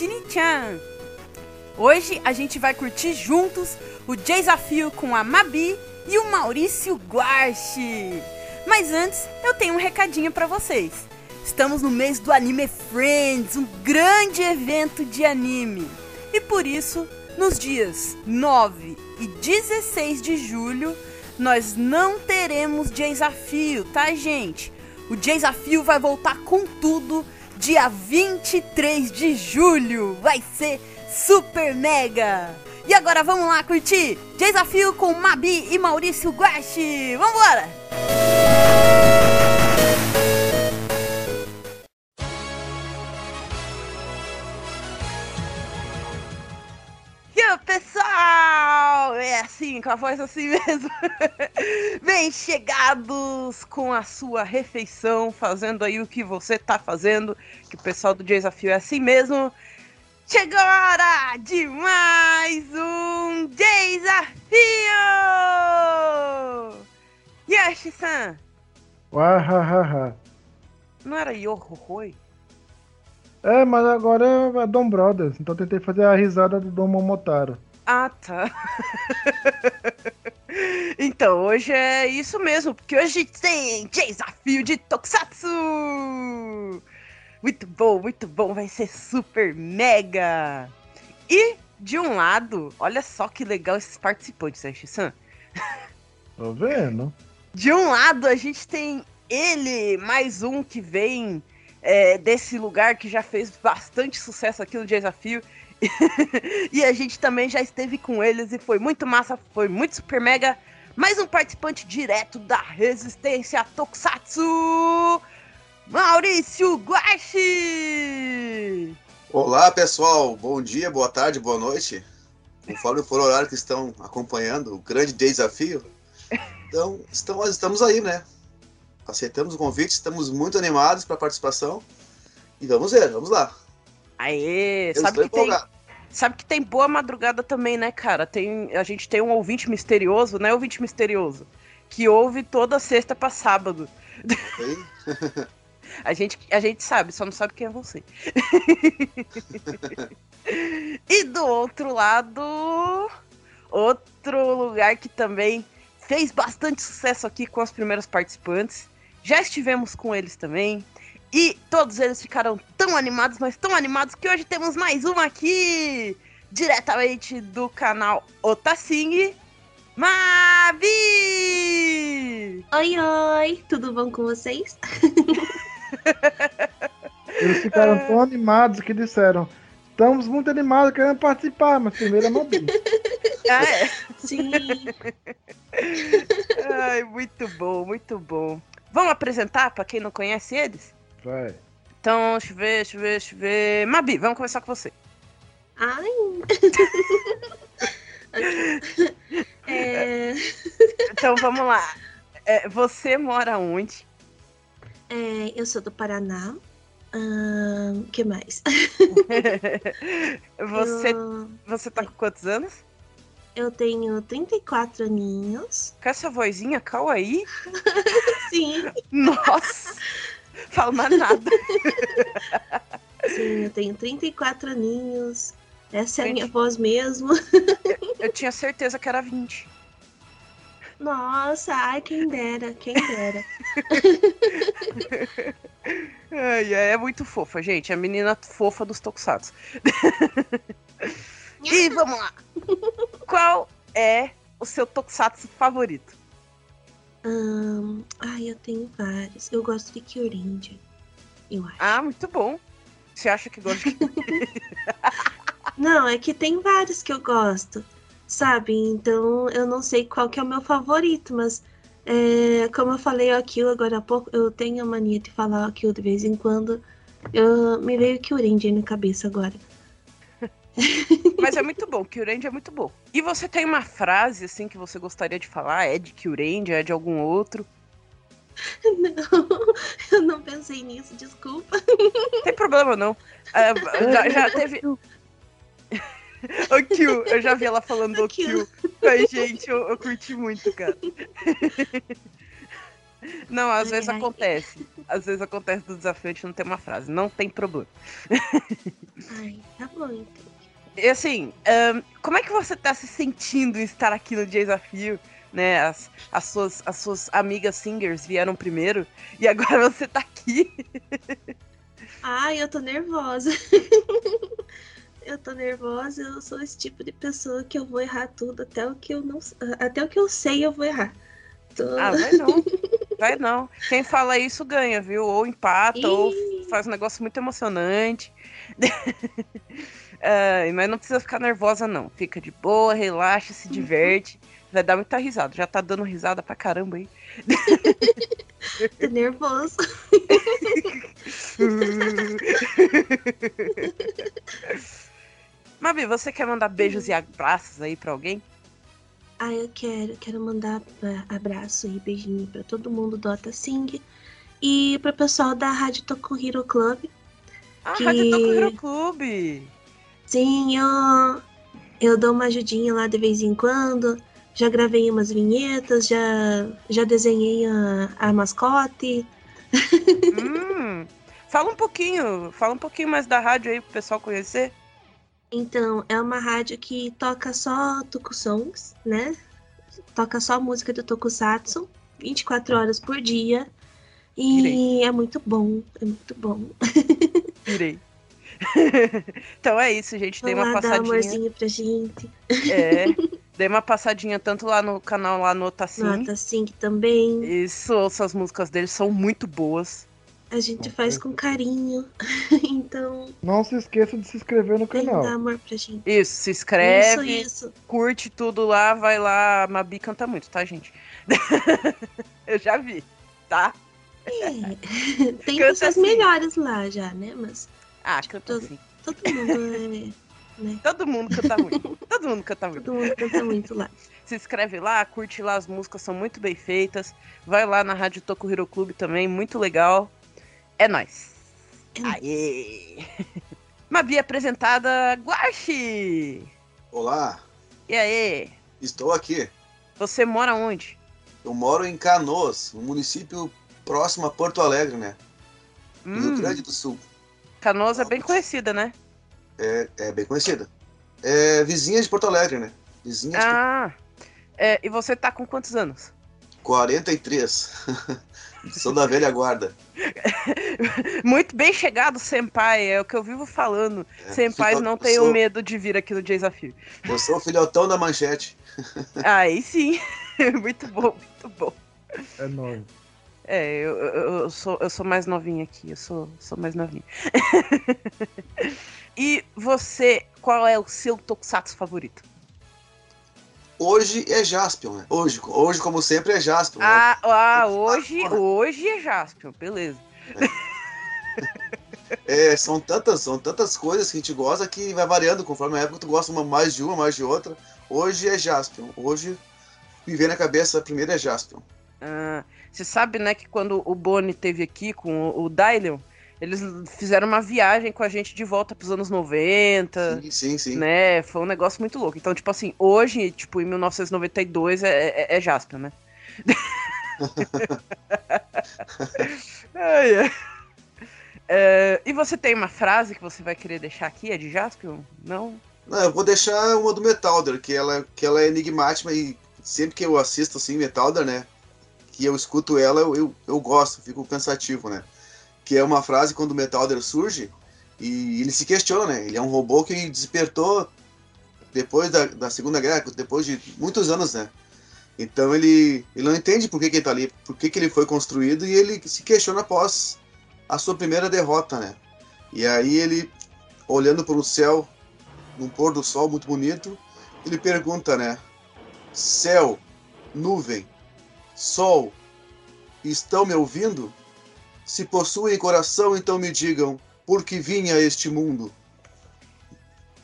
Dini-chan! Hoje a gente vai curtir juntos o desafio com a Mabi e o Maurício Guarchi. Mas antes, eu tenho um recadinho para vocês. Estamos no mês do Anime Friends, um grande evento de anime. E por isso, nos dias 9 e 16 de julho, nós não teremos desafio, tá, gente? O desafio vai voltar com tudo dia 23 de julho. Vai ser super mega! E agora vamos lá curtir Desafio com Mabi e Maurício Guache! Vambora! E É assim, com a voz assim mesmo. Bem chegados com a sua refeição, fazendo aí o que você tá fazendo, que o pessoal do desafio é assim mesmo. Chegou a hora de mais um desafio! Yoshi-san! Wahahaha. Não era Yohohoi? É, mas agora é Dom Brothers, então tentei fazer a risada do Dom Momotaro. Ah, tá. então, hoje é isso mesmo, porque hoje tem desafio de Tokusatsu! Muito bom, muito bom, vai ser super mega! E, de um lado, olha só que legal esses participantes, né, San? Tô vendo. De um lado, a gente tem ele, mais um que vem é, desse lugar que já fez bastante sucesso aqui no desafio. e a gente também já esteve com eles e foi muito massa, foi muito super mega. Mais um participante direto da Resistência Tokusatsu, Maurício Guachi! Olá pessoal, bom dia, boa tarde, boa noite. Conforme for o horário que estão acompanhando o grande desafio. Então, estamos, estamos aí, né? Aceitamos o convite, estamos muito animados para a participação. E vamos ver, vamos lá. Aê, Eu sabe que, tem, sabe que tem boa madrugada também, né, cara? Tem, a gente tem um ouvinte misterioso, né, ouvinte misterioso? Que ouve toda sexta pra sábado. A gente, a gente sabe, só não sabe quem é você. e do outro lado, outro lugar que também fez bastante sucesso aqui com os primeiros participantes. Já estivemos com eles também. E todos eles ficaram tão animados, mas tão animados que hoje temos mais uma aqui! Diretamente do canal Otacing, Mavi! Oi, oi, tudo bom com vocês? Eles ficaram tão animados que disseram: Estamos muito animados, querendo participar, mas primeiro é Mabi. Ah, é. Sim. Ai, muito bom, muito bom. Vamos apresentar para quem não conhece eles? Vai. Então, deixa eu ver, deixa eu ver, deixa eu ver. Mabi, vamos começar com você. Ai. é, Então, vamos lá. É, você mora onde? é, eu sou do Paraná. O que mais? Você, Eu, você tá com quantos anos? eu tenho 34 aninhos. Com essa vozinha, Kawaii? Sim, Nossa! Fala mais nada. sim, eu tenho 34 aninhos. Essa é a minha voz mesmo. Eu tinha certeza que era 20. Nossa, ai, quem dera, quem dera. Ai, é muito fofa, gente. É a menina fofa dos Tokusatsu. e vamos lá. Qual é o seu Tokusatsu favorito? Ahn, ai, eu tenho vários. Eu gosto de Kyurinja. Eu acho. Ah, muito bom. Você acha que gosta de... Não, é que tem vários que eu gosto, sabe? Então eu não sei qual que é o meu favorito, mas é, como eu falei aqui agora há pouco, eu tenho a mania de falar aqui de vez em quando. Eu, me veio Kyurenji na cabeça agora. Mas é muito bom, Kyurenji é muito bom. E você tem uma frase, assim, que você gostaria de falar? É de Kyurenji, é de algum outro? Não, eu não pensei nisso, desculpa. Não tem problema, não. Ah, já, já teve... O Kyu, eu já vi ela falando o O. Kyu. Ai, gente, eu, eu curti muito, cara. Não, às Ai, vezes ai. acontece. Às vezes acontece do desafio, a gente não tem uma frase. Não tem problema. Ai, tá bom então. E assim, ahn, como é que você tá se sentindo em estar aqui no desafio? Né, as, as, suas, as suas amigas singers vieram primeiro e agora você tá aqui. Ai, eu tô nervosa. eu tô nervosa, eu sou esse tipo de pessoa que eu vou errar tudo, até o que eu não até o que eu sei eu vou errar. Tô... Ah, vai não. Vai não. Quem fala isso ganha, viu? Ou empata, ou faz um negócio muito emocionante. Ai, mas não precisa ficar nervosa, não. Fica de boa, relaxa, se diverte. Vai dar muita risada. Já tá dando risada pra caramba aí. tô nervoso. Mabi, você quer mandar beijos e abraços aí pra alguém? Ah, eu quero, quero mandar ah, abraço e beijinho pra todo mundo do Otacing e pro pessoal da Rádio Tokuhiro Club. Ah, Que- Rádio Tokuhiro Clube. Sim, eu, eu dou uma ajudinha lá de vez em quando. Já gravei umas vinhetas, já, já desenhei a, a mascote. hum, fala um pouquinho, fala um pouquinho mais da rádio aí pro pessoal conhecer. Então, é uma rádio que toca só tokusongs, né? Toca só música do tokusatsu, 24 horas por dia. E Irei. é muito bom, é muito bom. Irei. então é isso, gente. Dei uma lá dar um passadinha. amorzinho pra gente. É, dei uma passadinha tanto lá no canal lá no Otacim. Nota 5 também. Isso, ouço as músicas deles, são muito boas. A gente faz com carinho. então, Não se esqueça de se inscrever no canal. dar amor pra gente. Isso, se inscreve, Isso, isso. curte tudo lá, vai lá. Mabi canta muito, tá, gente? Eu já vi, tá? É. Tem Canta pessoas assim. melhores lá já, né? Mas Ah, canta todo- assim. todo mundo é. Né? Todo mundo canta muito. Todo mundo canta muito. Todo mundo canta muito lá. Se inscreve lá, curte lá, as músicas são muito bem feitas. Vai lá na Rádio Tokuhiro Clube também, muito legal. É nóis. É. Aê! Mabi apresentada, Guaxi! Olá, E aí? estou aqui. Você mora onde? Eu moro em Canoas, um município próximo a Porto Alegre, né? No Rio Hum, Grande do Sul. Canoas é bem conhecida, né? É, é bem conhecida. É vizinha de Porto Alegre, né? Vizinha de Ah, é, e você tá com quantos anos? 43. Sou da velha guarda. Muito bem chegado, Senpai, é o que eu vivo falando. É, Senpais filho- não tenham sou- medo de vir aqui no Desafio. Eu sou o filhotão da manchete. Aí sim, muito bom, muito bom. É nóis. É, eu, eu, sou, eu sou mais novinha aqui, eu sou, sou mais novinha. e você, qual é o seu Tokusatsu favorito? Hoje é Jaspion, né? Hoje, hoje como sempre, é Jaspion. né? Ah, ah Tokusatsu, hoje, hoje é Jaspion, beleza. É, são tantas, são tantas coisas que a gente gosta que vai variando conforme a época. Tu gosta uma, mais de uma, mais de outra. Hoje é Jaspion. Hoje me vem na cabeça a primeira é Jaspion. Ah, você sabe, né, que quando o Boni teve aqui com o, o Dylion, eles fizeram uma viagem com a gente de volta pros anos 90. Sim, sim, sim. Né, foi um negócio muito louco. Então, tipo assim, hoje, tipo, em 1992 é, é, é Jaspion, né? Ai, ai. É, e você tem uma frase que você vai querer deixar aqui? É de Jaspion? Não? Não, eu vou deixar uma do Metalder, que ela, que ela é enigmática e sempre que eu assisto assim Metalder, né? Que eu escuto ela, eu, eu, eu gosto, fico pensativo, né? Que é uma frase quando o Metalder surge e ele se questiona, né? Ele é um robô que despertou depois da, da Segunda Guerra, depois de muitos anos, né? Então ele, ele não entende por que, que ele tá ali, por que, que ele foi construído e ele se questiona após a sua primeira derrota, né? E aí ele, olhando para o céu, num pôr do sol muito bonito, ele pergunta, né? Céu, nuvem, sol, estão me ouvindo? Se possuem coração, então me digam, por que vim a este mundo?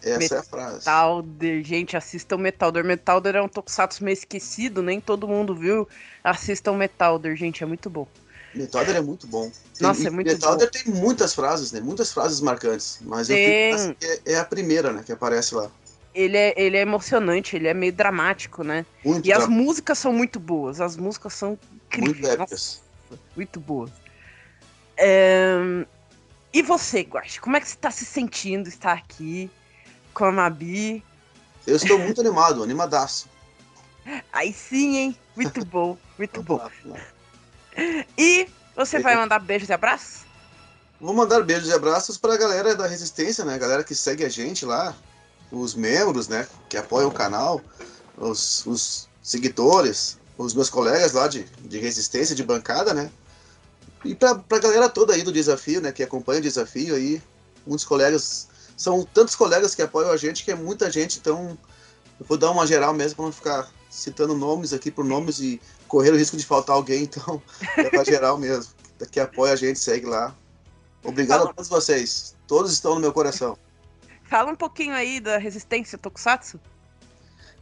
Essa é a frase. Metalder, gente, assistam Metalder. Metalder é um tokusatsu meio esquecido, nem todo mundo viu. Assistam Metalder, gente, é muito bom. Metalder é muito bom. Nossa, E é muito Metalder tem muitas frases, né? Muitas frases marcantes. Mas eu Tem. que é, é a primeira, né? Que aparece lá. Ele é, ele é emocionante, ele é meio dramático, né? Muito E as dra- músicas são muito boas, as músicas são muito incríveis. Nossa, épicas. muito boas. É... E você, Guache, como é que você tá se sentindo estar aqui com a Mabi? Eu estou muito animado, animadaço. Aí sim, hein? Muito bom, muito bom. E você vai mandar beijos e abraços? Vou mandar beijos e abraços para a galera da Resistência, né? A galera que segue a gente lá, os membros, né? Que apoiam o canal, os, os seguidores, os meus colegas lá de, de Resistência, de bancada, né? E para a galera toda aí do desafio, né? Que acompanha o desafio aí, muitos colegas, são tantos colegas que apoiam a gente que é muita gente, então eu vou dar uma geral mesmo para não ficar citando nomes aqui por nomes e correr o risco de faltar alguém, então é para geral mesmo. Que apoia a gente, segue lá. Obrigado a todos vocês. Todos estão no meu coração. Fala um pouquinho aí da Resistência Tokusatsu.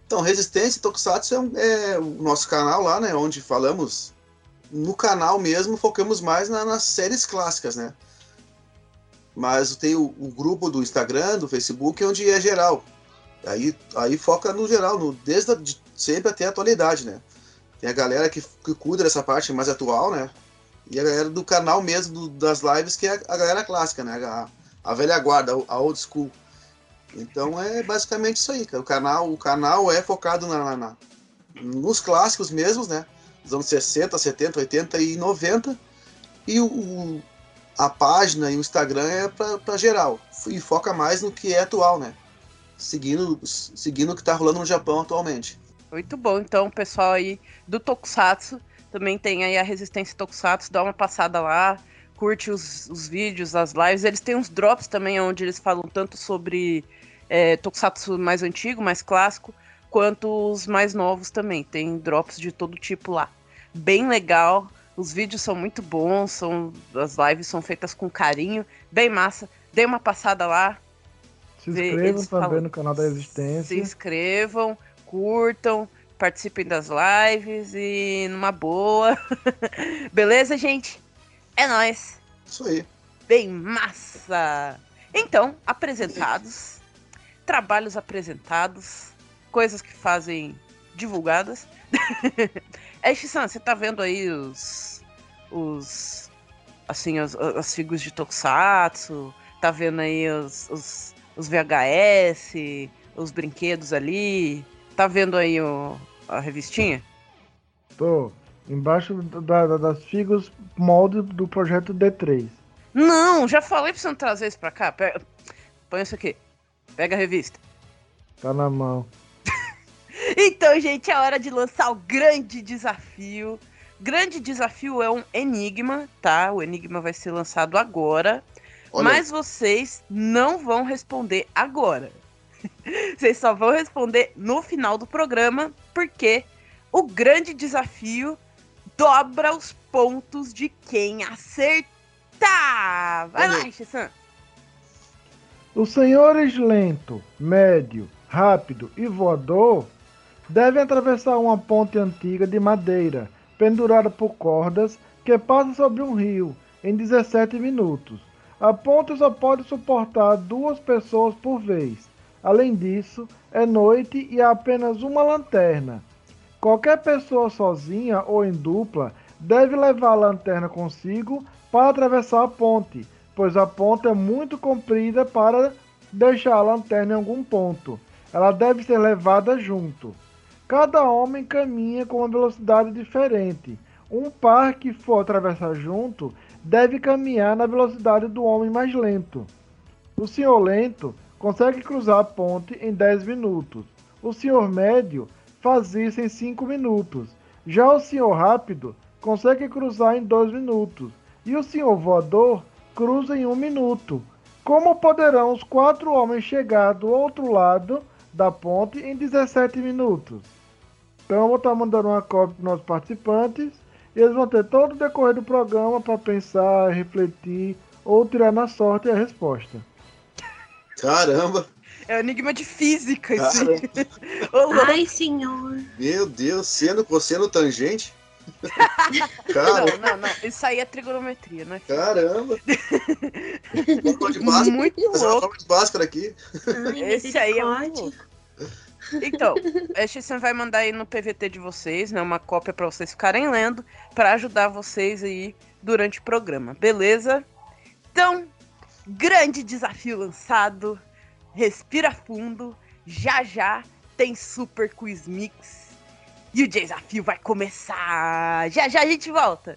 Então, Resistência Tokusatsu é, é, o nosso canal lá, né? Onde falamos. No canal mesmo, focamos mais na, nas séries clássicas, né? Mas tem o, o, grupo do Instagram, do Facebook, onde é geral. Aí, aí foca no geral, no, desde a, de, sempre até a atualidade, né? Tem a galera que, que cuida dessa parte mais atual, né? E a galera do canal mesmo, do, das lives, que é a, a galera clássica, né? A, a velha guarda, a old school. Então é basicamente isso aí, cara. O canal, o canal é focado na, na, nos clássicos mesmos, né? Dos anos 60, 70, 80 e 90. E o, o a página e o Instagram é para geral. E foca mais no que é atual, né? Seguindo, seguindo o que tá rolando no Japão atualmente. Muito bom. Então, pessoal aí do Tokusatsu, também tem aí a Resistência Tokusatsu, dá uma passada lá, curte os, os vídeos, as lives. Eles têm uns drops também, onde eles falam tanto sobre é, Tokusatsu mais antigo, mais clássico, quanto os mais novos também. Tem drops de todo tipo lá. Bem legal. Os vídeos são muito bons, são, as lives são feitas com carinho, bem massa. Dê uma passada lá. Se inscrevam também falam, no canal da Resistência. Se inscrevam, curtam, participem das lives e numa boa. Beleza, gente? É nóis. Isso aí. Bem massa. Então, apresentados trabalhos apresentados, coisas que fazem divulgadas. Shisan, você tá vendo aí os. os. assim, as, as figuras de Tokusatsu, tá vendo aí os, os, os VHS, os brinquedos ali, tá vendo aí o, a revistinha? Tô. Embaixo da, da, das figuras molde do projeto D3. Não, já falei pra você não trazer isso pra cá. Põe isso aqui. Pega a revista. Tá na mão. então, gente, é hora de lançar o grande desafio. Grande desafio é um enigma, tá? O enigma vai ser lançado agora. Olha. Mas vocês não vão responder agora. vocês só vão responder no final do programa, porque o grande desafio dobra os pontos de quem acertar. Vai Olha. lá, Xissan. Os senhores lento, médio, rápido e voador devem atravessar uma ponte antiga de madeira, pendurada por cordas, que passa sobre um rio em 17 minutos. A ponte só pode suportar duas pessoas por vez. Além disso, é noite e há apenas uma lanterna. Qualquer pessoa sozinha ou em dupla deve levar a lanterna consigo para atravessar a ponte pois a ponta é muito comprida para deixar a lanterna em algum ponto. Ela deve ser levada junto. Cada homem caminha com uma velocidade diferente. Um par que for atravessar junto deve caminhar na velocidade do homem mais lento. O senhor lento consegue cruzar a ponte em 10 minutos. O senhor médio faz isso em 5 minutos. Já o senhor rápido consegue cruzar em 2 minutos. E o senhor voador cruza em um minuto. Como poderão os quatro homens chegar do outro lado da ponte em 17 minutos? Então eu vou estar mandando uma cópia para os nossos participantes e eles vão ter todo o decorrer do programa para pensar, refletir ou tirar na sorte a resposta. Caramba! É um enigma de física isso. Ai, senhor. Meu Deus, sendo cosseno tangente. Cara. Não, não, não. Isso aí é trigonometria, né? Caramba! Muito louco. de Bhaskara aqui. Esse aí é muito louco. Então, a Xissan vai mandar aí no PVT de vocês, né? Uma cópia para vocês ficarem lendo, para ajudar vocês aí durante o programa, beleza? Então, grande desafio lançado. Respira fundo. Já já tem Super Quiz Mix. E o desafio vai começar. Já já a gente volta.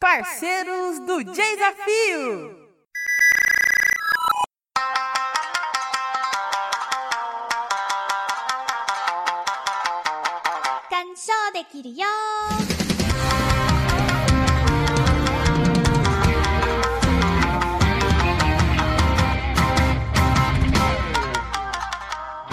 Parceiros do Desafio!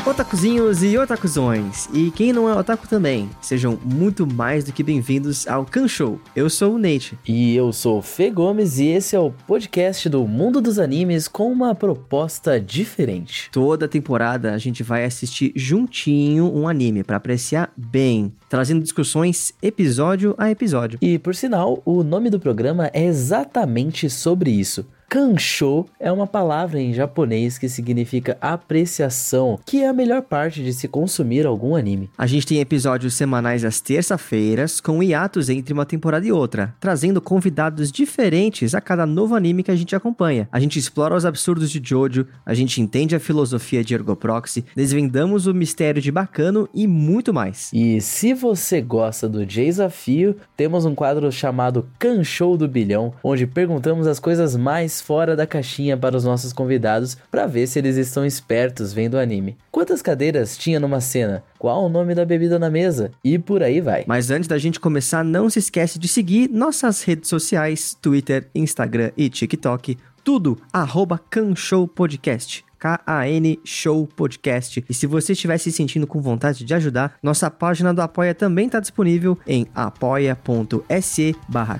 Otakuzinhos e otakuzões, e quem não é otaku também, sejam muito mais do que bem-vindos ao Kan Show. Eu sou o Nate. E eu sou o Fê Gomes e esse é o podcast do mundo dos animes com uma proposta diferente. Toda temporada a gente vai assistir juntinho um anime para apreciar bem, trazendo discussões episódio a episódio. E por sinal, o nome do programa é exatamente sobre isso. Kansho é uma palavra em japonês que significa apreciação, que é a melhor parte de se consumir algum anime. A gente tem episódios semanais às terça-feiras, com hiatos entre uma temporada e outra, trazendo convidados diferentes a cada novo anime que a gente acompanha. A gente explora os absurdos de Jojo, a gente entende a filosofia de Ergoproxy, desvendamos o mistério de Bacano e muito mais. E se você gosta do desafio, temos um quadro chamado Kansho do Bilhão, onde perguntamos as coisas mais fora da caixinha para os nossos convidados para ver se eles estão espertos vendo o anime. Quantas cadeiras tinha numa cena? Qual o nome da bebida na mesa? E por aí vai. Mas antes da gente começar, não se esquece de seguir nossas redes sociais, Twitter, Instagram e TikTok, tudo arroba Show Podcast. K-A-N Show Podcast. E se você estiver se sentindo com vontade de ajudar, nossa página do Apoia também está disponível em apoia.se barra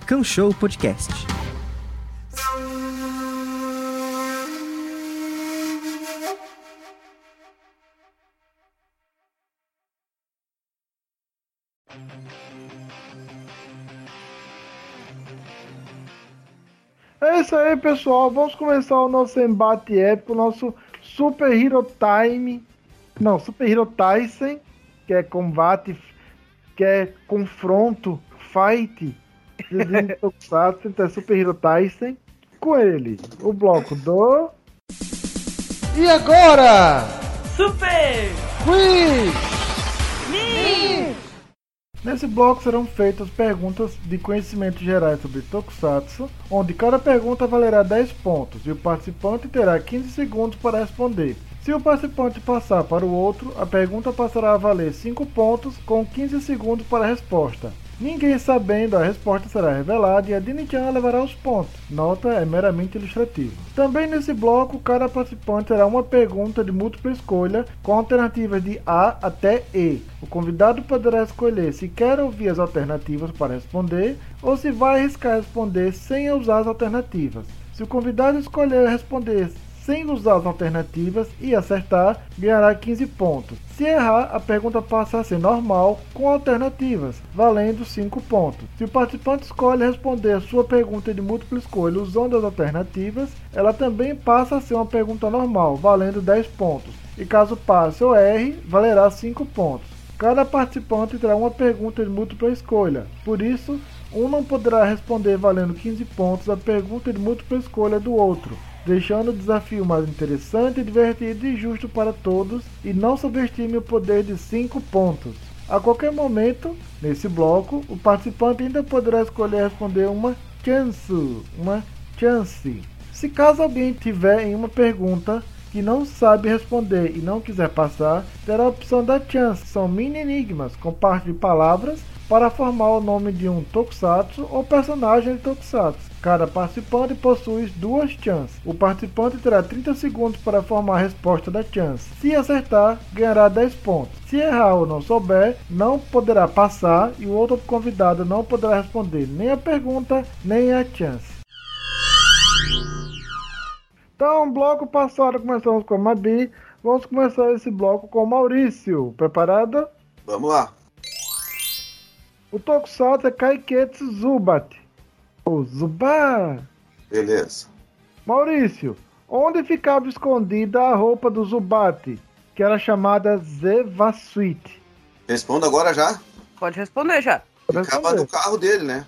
Podcast. É isso aí, pessoal. Vamos começar o nosso embate épico, o nosso Super Hero Time. Não, Super Hero Tyson, que é combate, que é confronto, fight. De Tokusatsu, então é Super Hero Tyson. Com ele, o bloco do. E agora? Super Quiz! Nesse bloco serão feitas perguntas de conhecimentos gerais sobre Tokusatsu, onde cada pergunta valerá 10 pontos e o participante terá 15 segundos para responder. Se o participante passar para o outro, a pergunta passará a valer 5 pontos com 15 segundos para a resposta. Ninguém sabendo a resposta será revelada e a Dini-chan levará os pontos. Nota é meramente ilustrativa. Também nesse bloco, cada participante terá uma pergunta de múltipla escolha com alternativas de A até E. O convidado poderá escolher se quer ouvir as alternativas para responder ou se vai arriscar responder sem usar as alternativas. Se o convidado escolher responder sem usar as alternativas e acertar, ganhará 15 pontos. Se errar, a pergunta passa a ser normal com alternativas, valendo 5 pontos. Se o participante escolhe responder a sua pergunta de múltipla escolha usando as alternativas, ela também passa a ser uma pergunta normal, valendo 10 pontos. E caso passe ou erre, valerá 5 pontos. Cada participante terá uma pergunta de múltipla escolha, por isso, um não poderá responder valendo 15 pontos a pergunta de múltipla escolha do outro deixando o desafio mais interessante, divertido e justo para todos, e não subestime o poder de 5 pontos. A qualquer momento, nesse bloco, o participante ainda poderá escolher responder uma chance, uma chance. Se caso alguém tiver em uma pergunta que não sabe responder e não quiser passar, terá a opção da chance. São mini enigmas com parte de palavras para formar o nome de um tokusatsu ou personagem de tokusatsu. Cada participante possui duas chances. O participante terá 30 segundos para formar a resposta da chance. Se acertar, ganhará 10 pontos. Se errar ou não souber, não poderá passar e o outro convidado não poderá responder nem a pergunta nem a chance. Então, bloco passado começamos com a Mabi. Vamos começar esse bloco com o Maurício. Preparado? Vamos lá. O Tokusatsu é Kaiketsu Zubat. Ou Zubat. Beleza. Maurício, onde ficava escondida a roupa do Zubat, que era chamada Zevasuit? Respondo agora já. Pode responder já. Ficava no carro dele, né?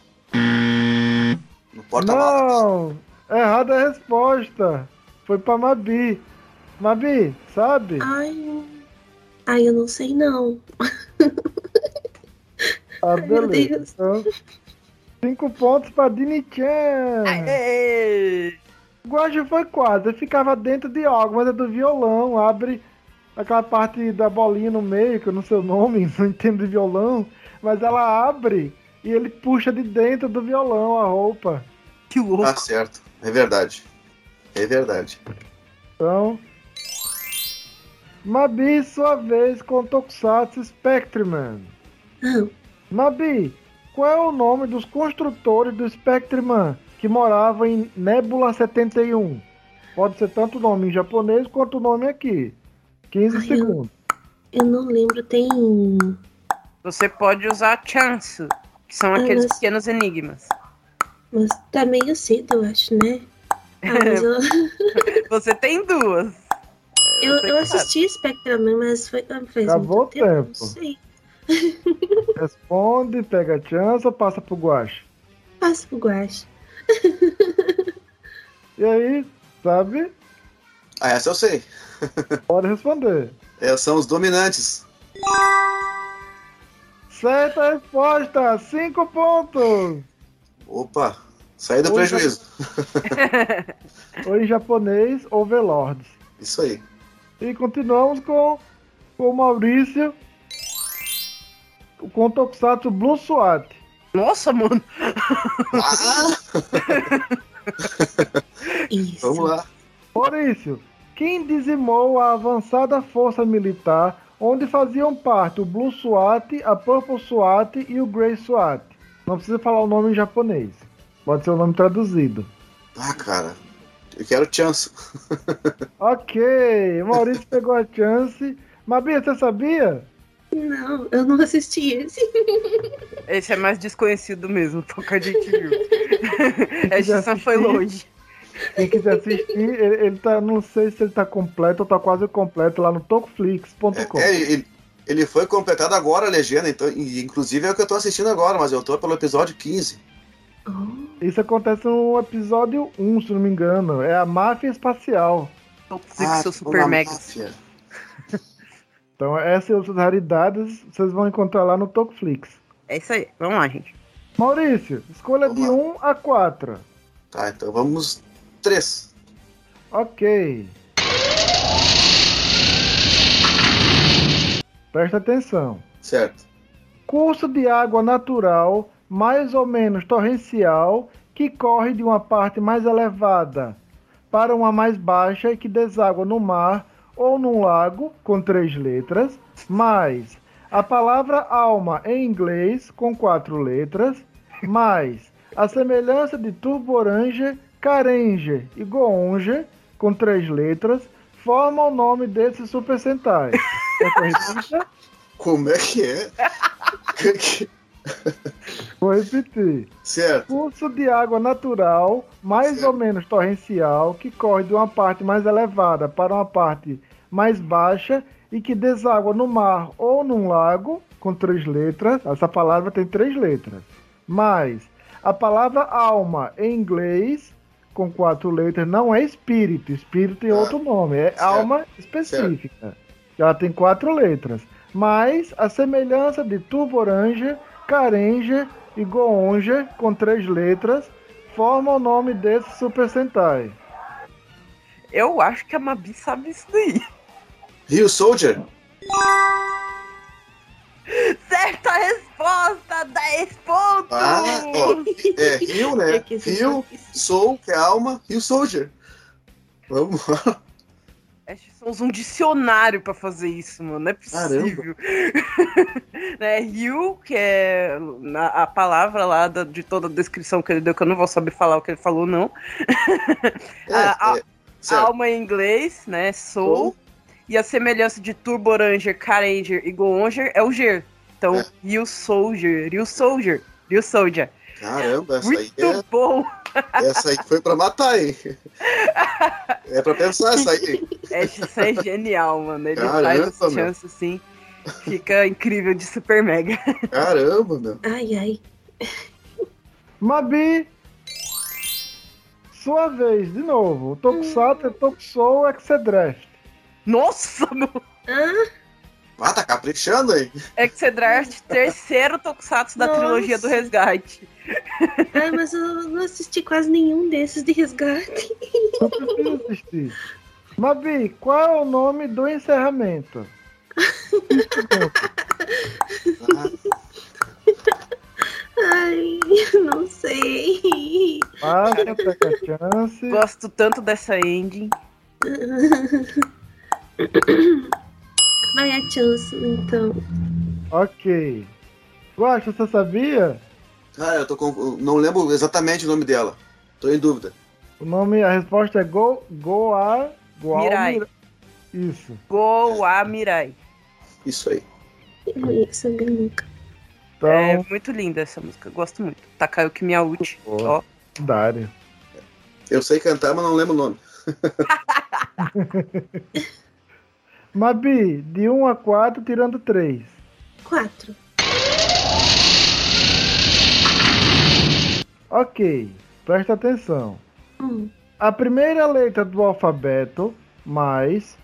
No porta-malas. Não, errada a resposta. Foi pra Mabi. Mabi, sabe? Ai, ai, eu não sei não. Ah, Ai, meu beleza. Deus. Cinco pontos pra Dini-chan. Aê! O Guaxa foi quase. Ele ficava dentro de algo, mas é do violão. Abre aquela parte da bolinha no meio, que eu não sei o nome, não entendo de violão. Mas ela abre e ele puxa de dentro do violão a roupa. Que louco. Tá certo. É verdade. É verdade. Então. Mabi, sua vez com Tokusatsu Spectreman. Ah, Mabi, qual é o nome dos construtores do Spectreman que moravam em Nebula 71? Pode ser tanto o nome em japonês quanto o nome aqui. 15 Ai, eu- segundos. eu não lembro, tem. Você pode usar chance, que são Ah, aqueles mas- pequenos enigmas. Mas tá meio cedo, eu acho, né? Ah, eu, Você tem duas. eu, eu assisti Spectraman, mas foi, faz Acabou muito o tempo. tempo. Não sei. Responde, pega a chance ou passa pro Guache. Passa pro Guache. E aí, sabe? Ah, essa eu sei. Pode responder. É, são os dominantes. Certa resposta, 5 pontos. Opa, saí do Oi, prejuízo. Ou em japonês, Overlords. Isso aí. E continuamos com, com o Maurício. Com o Tokusatsu Blue SWAT. Nossa, mano. Ah, Isso. vamos lá. Maurício, quem dizimou a avançada força militar onde faziam parte o Blue SWAT, a Purple SWAT e o Grey SWAT? Não precisa falar o nome em japonês. Pode ser o nome traduzido. Ah, cara. Eu quero chance. Ok, Maurício pegou a chance. Mabia, você sabia? Não, eu não assisti esse. Esse é mais desconhecido mesmo, pouco a gente viu. A quiser exceção foi longe. Quem quiser assistir, ele, ele tá, não sei se ele tá completo ou tá quase completo lá no tocoflix.com. É, ele, ele foi completado agora a legenda, então, e, inclusive é o que eu tô assistindo agora, mas eu tô pelo episódio 15. Oh, Isso acontece no episódio 1, se não me engano. É a máfia espacial. Toxic, Ah, seu tô super mega. máfia. Então, essas e outras raridades vocês vão encontrar lá no Tocoflix. É isso aí. Vamos lá, gente. Maurício, escolha de Vamos 1 a 4. Tá, então vamos. Três. Ok. Presta atenção. Certo. Curso de água natural, mais ou menos torrencial, que corre de uma parte mais elevada para uma mais baixa e que deságua no mar ou num lago, com três letras, mais a palavra alma em inglês, com quatro letras, mais a semelhança de Turboranger, Carenger e Goonge, com três letras, formam o nome desse Super Sentai. Como é que é? Vou repetir. certo. Curso de água natural, mais Certo. ou menos torrencial, que corre de uma parte mais elevada para uma parte mais baixa e que deságua no mar ou num lago, com três letras. Essa palavra tem três letras. Mais a palavra alma em inglês, com quatro letras, não é espírito. Espírito tem Ah, outro nome, é certo. alma específica. Ela tem quatro letras. Mais a semelhança de Turboranger, Carenger e Goonger, com três letras, formam o nome desse Super Sentai. Eu acho que a Mabi sabe isso daí. Rio Soldier? Certa resposta! 10 pontos! Ah, ó. É Rio, né? É Rio, Soul, que é alma, Rio Soldier. Vamos lá. Que somos um dicionário pra fazer isso, mano. Não é possível. né, Rio, que é a palavra lá da- de toda a descrição que ele deu, que eu não vou saber falar o que ele falou, não. É, A- é. Alma em inglês, né? Soul. Soul. E a semelhança de Turboranger, Caranger e Goonger é o Ger. Então, É. Real Soldier, Real Soldier, Real Soldier. Caramba, essa aí, Muito é, bom. essa aí foi pra matar, hein? É pra pensar essa aí. Essa é genial, mano. Ele Caramba, faz as meu. chances assim. Fica incrível de super mega. Caramba, meu. Ai, ai. Mabi. Sua vez, de novo. Tokusatsu é Tokusou Exedraft. Nossa, meu. Ah, Ah, tá caprichando aí. Exedraft, terceiro Tokusatsu da Nossa. trilogia do resgate. ai, mas eu não assisti quase nenhum desses de resgate. Não precisa assistir. Mabi, qual é o nome do encerramento? Ai, não sei. Passa, pega a chance. Gosto tanto dessa ending. Vai a chance, então. Ok. Guaxa, você sabia? cara, eu tô com. Não lembro exatamente o nome dela. Tô em dúvida. O nome, a resposta é Go, Goa, Goa Mirai. Mira- Isso. Goa Mirai. Isso aí. Nunca. Então, É muito linda essa música, gosto muito. Takayuki Miyauchi. Ó, Dário. Eu sei cantar, mas não lembro o nome. Mabi, de 1 a 4, tirando 3. Quatro. Ok, presta atenção. Hum. A primeira letra do alfabeto, mais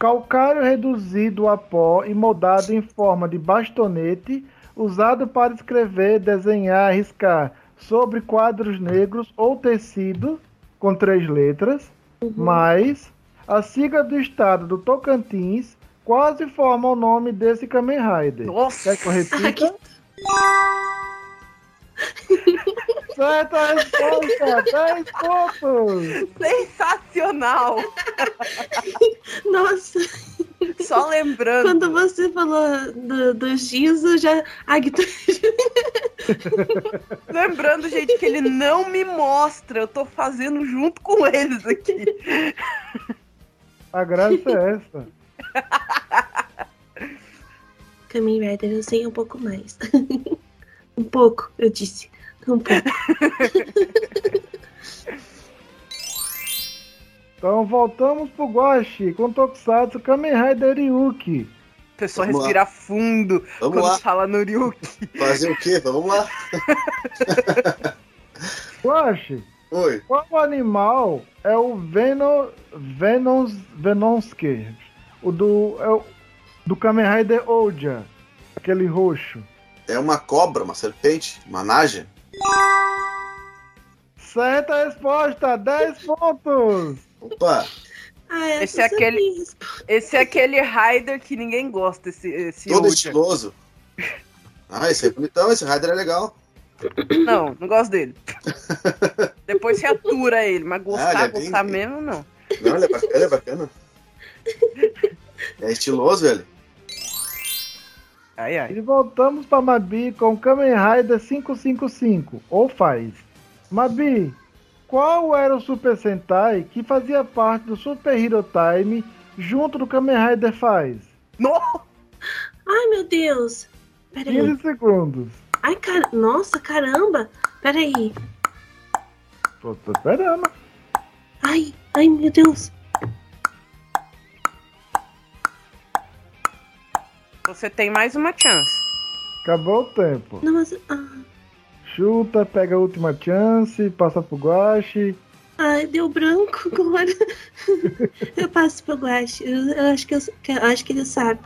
calcário reduzido a pó e moldado em forma de bastonete, usado para escrever, desenhar, riscar sobre quadros negros ou tecido, com três letras, mais a sigla do estado do Tocantins, quase forma o nome desse Kamen Rider. Nossa! Quer que eu repita? Certa resposta! 10 pontos! Sensacional! Nossa, Só lembrando. quando você falou do, do Giz, eu já. A guitarra. Lembrando, gente, que ele não me mostra. Eu tô fazendo junto com eles aqui. A graça é essa. Kamen Rider, eu sei um pouco mais. um pouco, eu disse. Um pouco. Então voltamos pro Guashi com Tokusatsu Kamen Rider Ryuki. O pessoal Vamos lá. respira fundo Vamos quando lá. fala no Ryuki. Fazer o quê? Vamos lá. Guashi, Oi. qual animal é o Venom, Venons, Venonsker? O do, é o, do Kamen Rider Oja, aquele roxo. É uma cobra, uma serpente, uma naja. Certa resposta, 10 pontos! Opa! Ah, essa Esse é aquele-. Esse é aquele Raider que ninguém gosta, esse, esse todo Oja. estiloso. Ah, esse é bonitão, esse Rider é legal. Não, não gosto dele. Depois se atura ele, mas Ah, gostar, ele é bem- gostar mesmo, não. Não, ele é bacana, ele é bacana. É estiloso, velho. Ai, ai. E voltamos para Mabi com Kamen Rider 555, ou faz. Mabi, qual era o Super Sentai que fazia parte do Super Hero Time junto do Kamen Rider faz? No! Ai, meu Deus. Peraí. 15 segundos. Ai, car... Nossa, caramba. Peraí. Tô, tô esperando. Ai, ai, meu Deus. Você tem mais uma chance. Acabou o tempo. Não, mas... ah, Chuta, pega a última chance, passa pro Guache. Ai, deu branco agora. eu passo pro Guache. Eu, eu acho que eu, eu acho que ele sabe.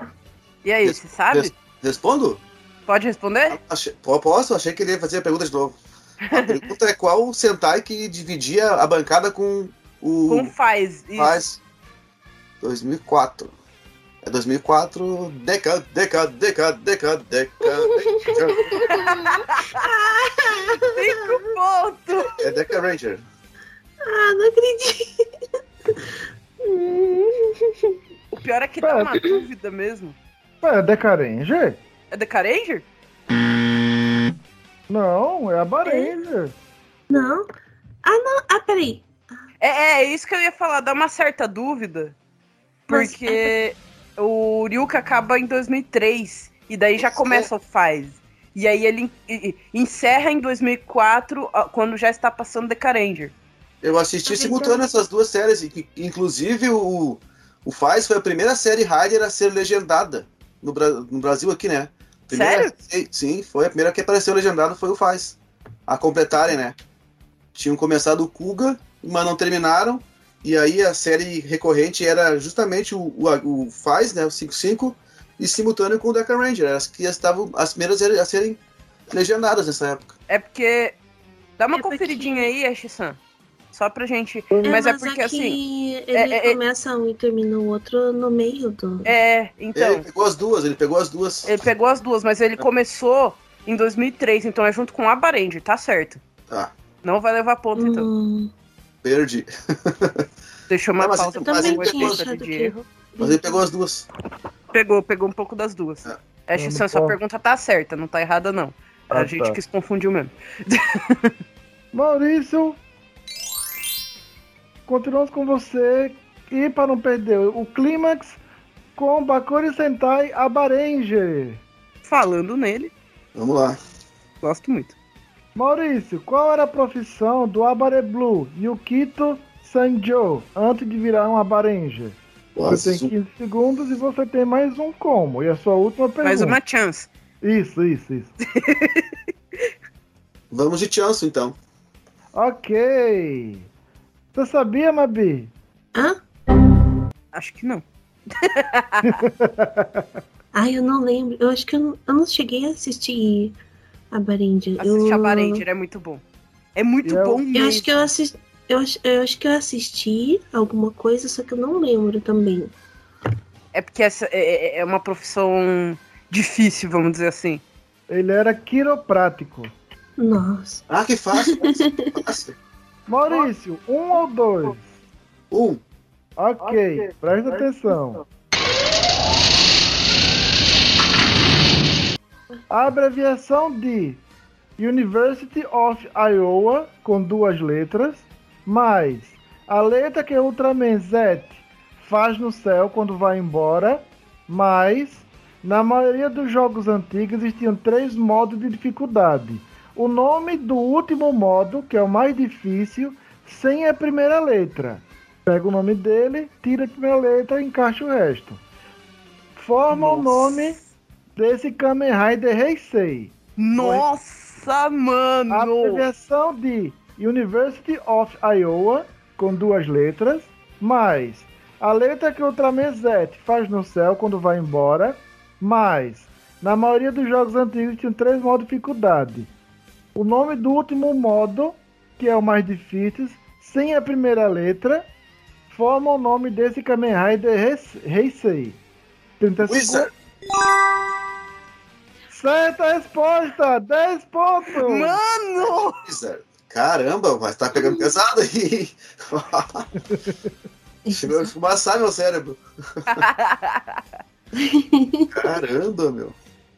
E aí, você sabe? res- Respondo? Pode responder? Achei- po- posso? Achei que ele ia fazer a pergunta de novo. A pergunta é qual o Sentai que dividia a bancada com o Como faz isso? Faz 2004. É 2004. Deca, deca, deca, deca, deca. deca. Cinco pontos! É Deca Ranger. Ah, não acredito. O pior é que dá uma dúvida mesmo. Ué, é Decarenje? É The Caranger? Não, é a Baranger. Não. Ah, não. Ah, peraí. É, é isso que eu ia falar, dá uma certa dúvida. Mas- Porque o Ryuka acaba em 2003. E daí já começa o Faz. E aí ele en- en- encerra em 2004, ó, quando já está passando The Ranger. Eu assisti Mas simultâneo então- essas duas séries. e- Inclusive, o, o Faz foi a primeira série Rider a ser legendada no, no Brasil aqui, né? Primeira- Sério? Sim, foi a primeira que apareceu legendada foi o Faz. A completarem, né? Tinham começado o Kuga, mas não terminaram. E aí a série recorrente era justamente o, o, o Faz, né? O 55, e simultâneo com o Deca Ranger. As que estavam as primeiras a serem legendadas nessa época. É porque. Dá uma conferidinha aí, Ashisan. Só pra gente. É, Mas é porque aqui assim. Ele é- é- começa um e termina o outro no meio do. É, então. ele pegou as duas, ele pegou as duas. Ele pegou as duas, mas ele começou em 2003, então é junto com a Barendir, tá certo. Tá, Não vai levar ponto, então. Hum, perdi. Deixa uma Não, mas pausa pra achado de que- erro. Mas ele pegou as duas. Pegou, pegou um pouco das duas. É. É, Xissan, sua Bom. pergunta tá certa, não tá errada, não. A Ah, gente tá. quis confundir mesmo. Maurício, continuamos com você. E para não perder o clímax com Bakuri Sentai Abarenge. Falando nele, Vamos lá. gosto muito. Maurício, qual era a profissão do Abare Blue Yukito Sanjo antes de virar um Abarenge? Você tem 15 segundos e você tem mais um como. E a sua última pergunta. Mais uma chance. Isso, isso, isso. Vamos de chance, então. ok. Você sabia, Mabi? Hã? Acho que não. Ai, eu não lembro. Eu acho que eu não, eu não cheguei a assistir a Barendia. Assiste eu, a Barendir, é muito bom. É muito Eu- bom Eu mesmo. acho que eu assisti. Eu acho, eu acho que eu assisti alguma coisa, só que eu não lembro também. É porque essa é, é- é uma profissão difícil, vamos dizer assim. Ele era quiroprático. Nossa. Ah, que fácil. fácil. Maurício, um ou dois? Um. Ok, presta atenção. A abreviação de University of Iowa, com duas letras, mais a letra que Ultraman Z faz no céu quando vai embora, mais na maioria dos jogos antigos existiam três modos de dificuldade. O nome do último modo, que é o mais difícil, sem a primeira letra. Pega o nome dele, tira a primeira letra e encaixa o resto. Forma o Nossa. nome desse Kamen Rider Heisei. Nossa, A mano! abreviação de University of Iowa, com duas letras, mais a letra que o Ultraman faz no céu quando vai embora, mais na maioria dos jogos antigos tinham três modos de dificuldade. O nome do último modo, que é o mais difícil, sem a primeira letra, forma o nome desse Kamen Rider Heis- Heisei. 30 segundos. Wizard. Certa resposta! 10 pontos! Mano! Wizard. Caramba, mas tá pegando pesado aí. Chegou a esfumaçar meu cérebro. Caramba, meu.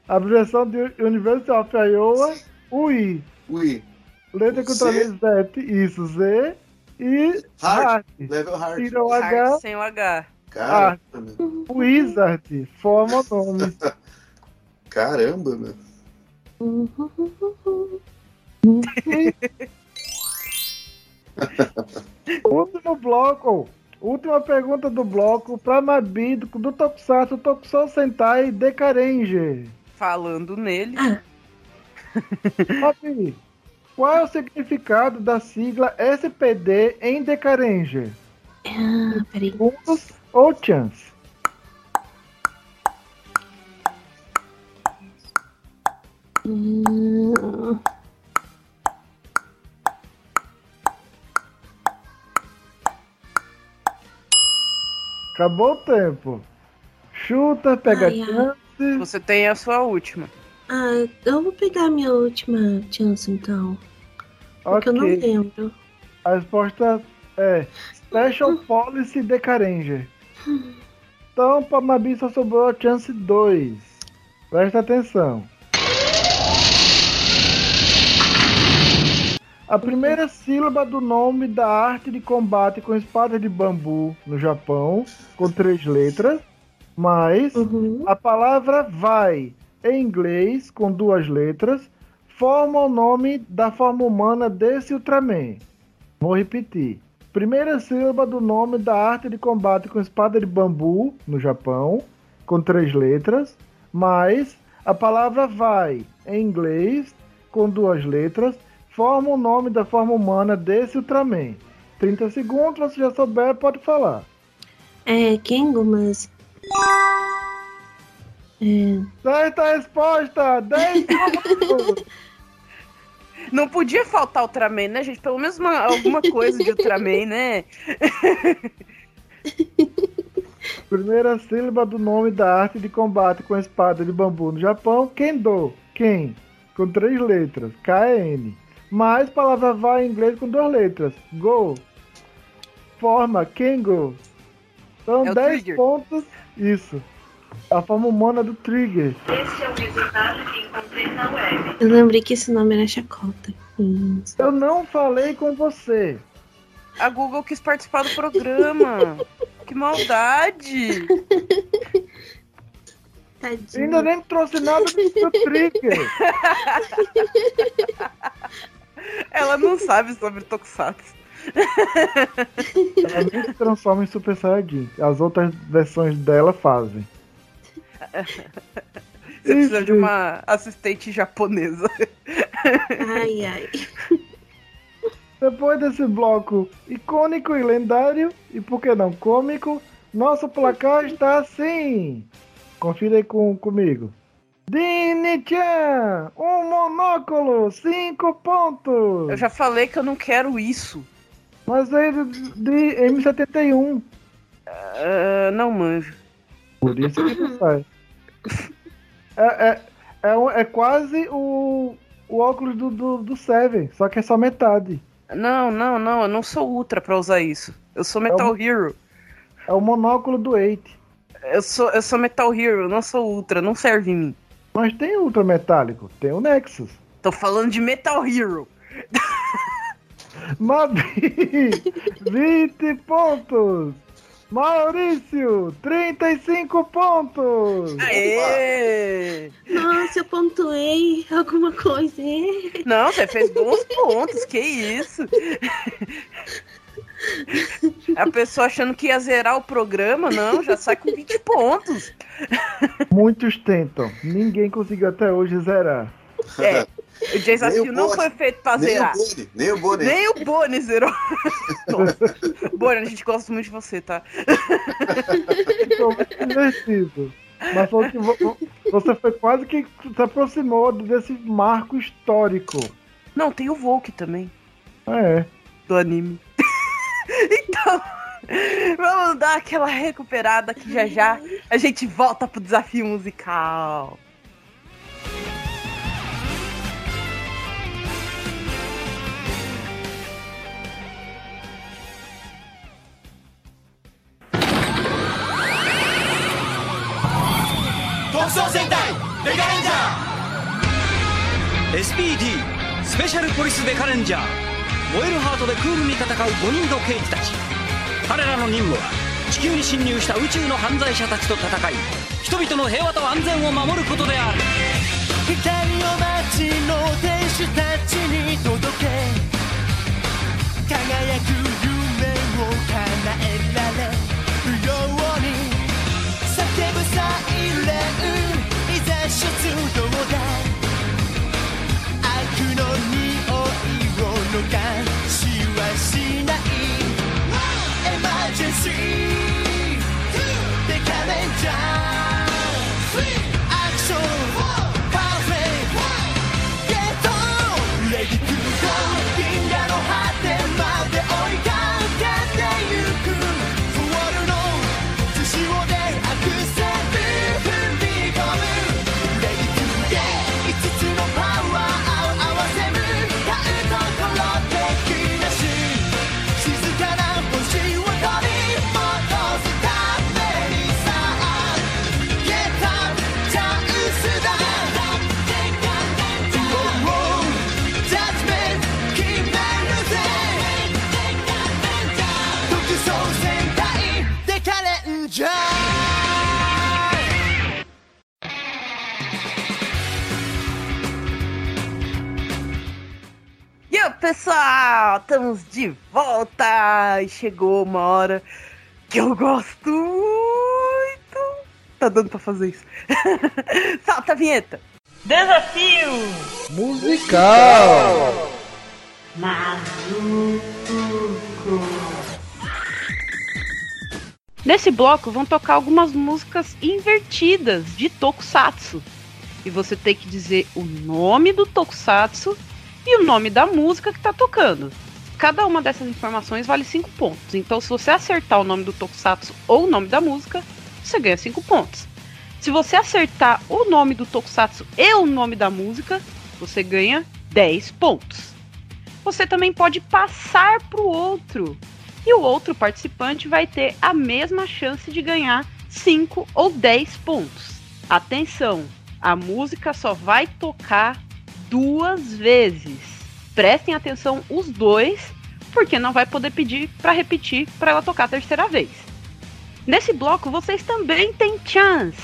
A abreviação de University of Iowa, UI. Ui. Letra que Z. isso, Z. E Hard. Hard. Level hard. Tira o Hard H, sem o H. Caramba, meu. Wizard. Forma o nome. Caramba, meu. Último bloco. Última pergunta do bloco pra Mabi do, do Tokusatsu Tokusou Sentai Decarange. Falando nele. Mabi, qual é o significado da sigla SPD em Decarange? Ah. Segundos ou chance? Hum, Acabou o tempo. Chuta, pega Ai, ai. chance. Você tem a sua última. Ah, eu vou pegar a minha última chance então. Porque eu não lembro. A resposta é Special Policy Decarange. Então, para Mabi só sobrou a chance 2. Presta atenção. A primeira sílaba do nome da arte de combate com espada de bambu no Japão, com três letras, mais Uhum. a palavra vai em inglês com duas letras forma o nome da forma humana desse Ultraman. Vou repetir. Primeira sílaba do nome da arte de combate com espada de bambu no Japão, com três letras, mais a palavra vai em inglês com duas letras forma o nome da forma humana desse Ultraman. 30 segundos, você já souber, pode falar. É, Kengo, mas. É, Certa resposta! 10 segundos! Não podia faltar Ultraman, né, gente? Pelo menos uma- alguma coisa de Ultraman, né? Primeira sílaba do nome da arte de combate com espada de bambu no Japão, Kendo. Ken, com três letras, K-N. Mais palavra vai em inglês com duas letras, Go. Forma, Kengo. São É o 10 trigger. pontos. Isso. A forma humana do Trigger. eu lembrei que esse nome era Chacota. Hum, Eu não falei com você. A Google quis participar do programa. que maldade! tadinho. Ainda nem trouxe nada do seu Trigger. Ela não sabe sobre Tokusatsu. Ela nem se transforma em Super Saiyajin. As outras versões dela fazem. Você precisa de uma assistente japonesa. Ai, ai. Depois desse bloco icônico e lendário, e por que não cômico, nosso placar está assim. Confira aí com, comigo. Dini-chan, um monóculo, cinco pontos. Eu já falei que eu não quero isso. Mas é de, de M71. Ah, não manjo. Por isso que não sai. É, é, é, um- é quase o, o óculos do, do, do Seven, só que é só metade. Não, não, não, eu não sou ultra pra usar isso. Eu sou Metal Hero. É o monóculo do Eight. Eu sou, eu sou Metal Hero, eu não sou ultra, não serve em mim. Mas tem ultra metálico, tem o Nexus. Tô falando de Metal Hero. Mabi, 20 pontos. Maurício, 35 pontos. Aê! Nossa, eu pontuei alguma coisa. Não, você fez bons pontos, que isso? A pessoa achando que ia zerar o programa, não, já sai com 20 pontos. Muitos tentam, ninguém conseguiu até hoje zerar. É, o desafio Nem o não foi feito pra Nem zerar. o Boni, nem o Boni. Nem o Boni zerou. Boni, a gente gosta muito de você, tá? Ficou muito divertido. Mas você foi quase que se aproximou desse marco histórico. Não, tem o Volk também, É. do anime. então, vamos dar aquela recuperada que já já a gente volta pro desafio musical. SPD スペシャルポリスデカレンジャー。燃えるハートでクールに戦う5人の刑事たち。彼らの任務は地球に侵入した宇宙の犯罪者たちと戦い人々の平和と安全を守ることである。光を街の天使たちに届け。輝く夢を叶えられ。Pessoal! Estamos de volta! E chegou uma hora que eu gosto muito. Tá dando pra fazer isso. Solta a vinheta! Desafio! Musical! Nesse bloco vão tocar algumas músicas invertidas de Tokusatsu. E você tem que dizer o nome do Tokusatsu e o nome da música que tá tocando. Cada uma dessas informações vale 5 pontos. Então, se você acertar o nome do Tokusatsu ou o nome da música, você ganha 5 pontos. Se você acertar o nome do Tokusatsu e o nome da música, você ganha 10 pontos. Você também pode passar para o outro. E o outro participante vai ter a mesma chance de ganhar 5 ou 10 pontos. Atenção, a música só vai tocar duas vezes. Prestem atenção os dois, porque não vai poder pedir para repetir para ela tocar a terceira vez. Nesse bloco vocês também têm chance.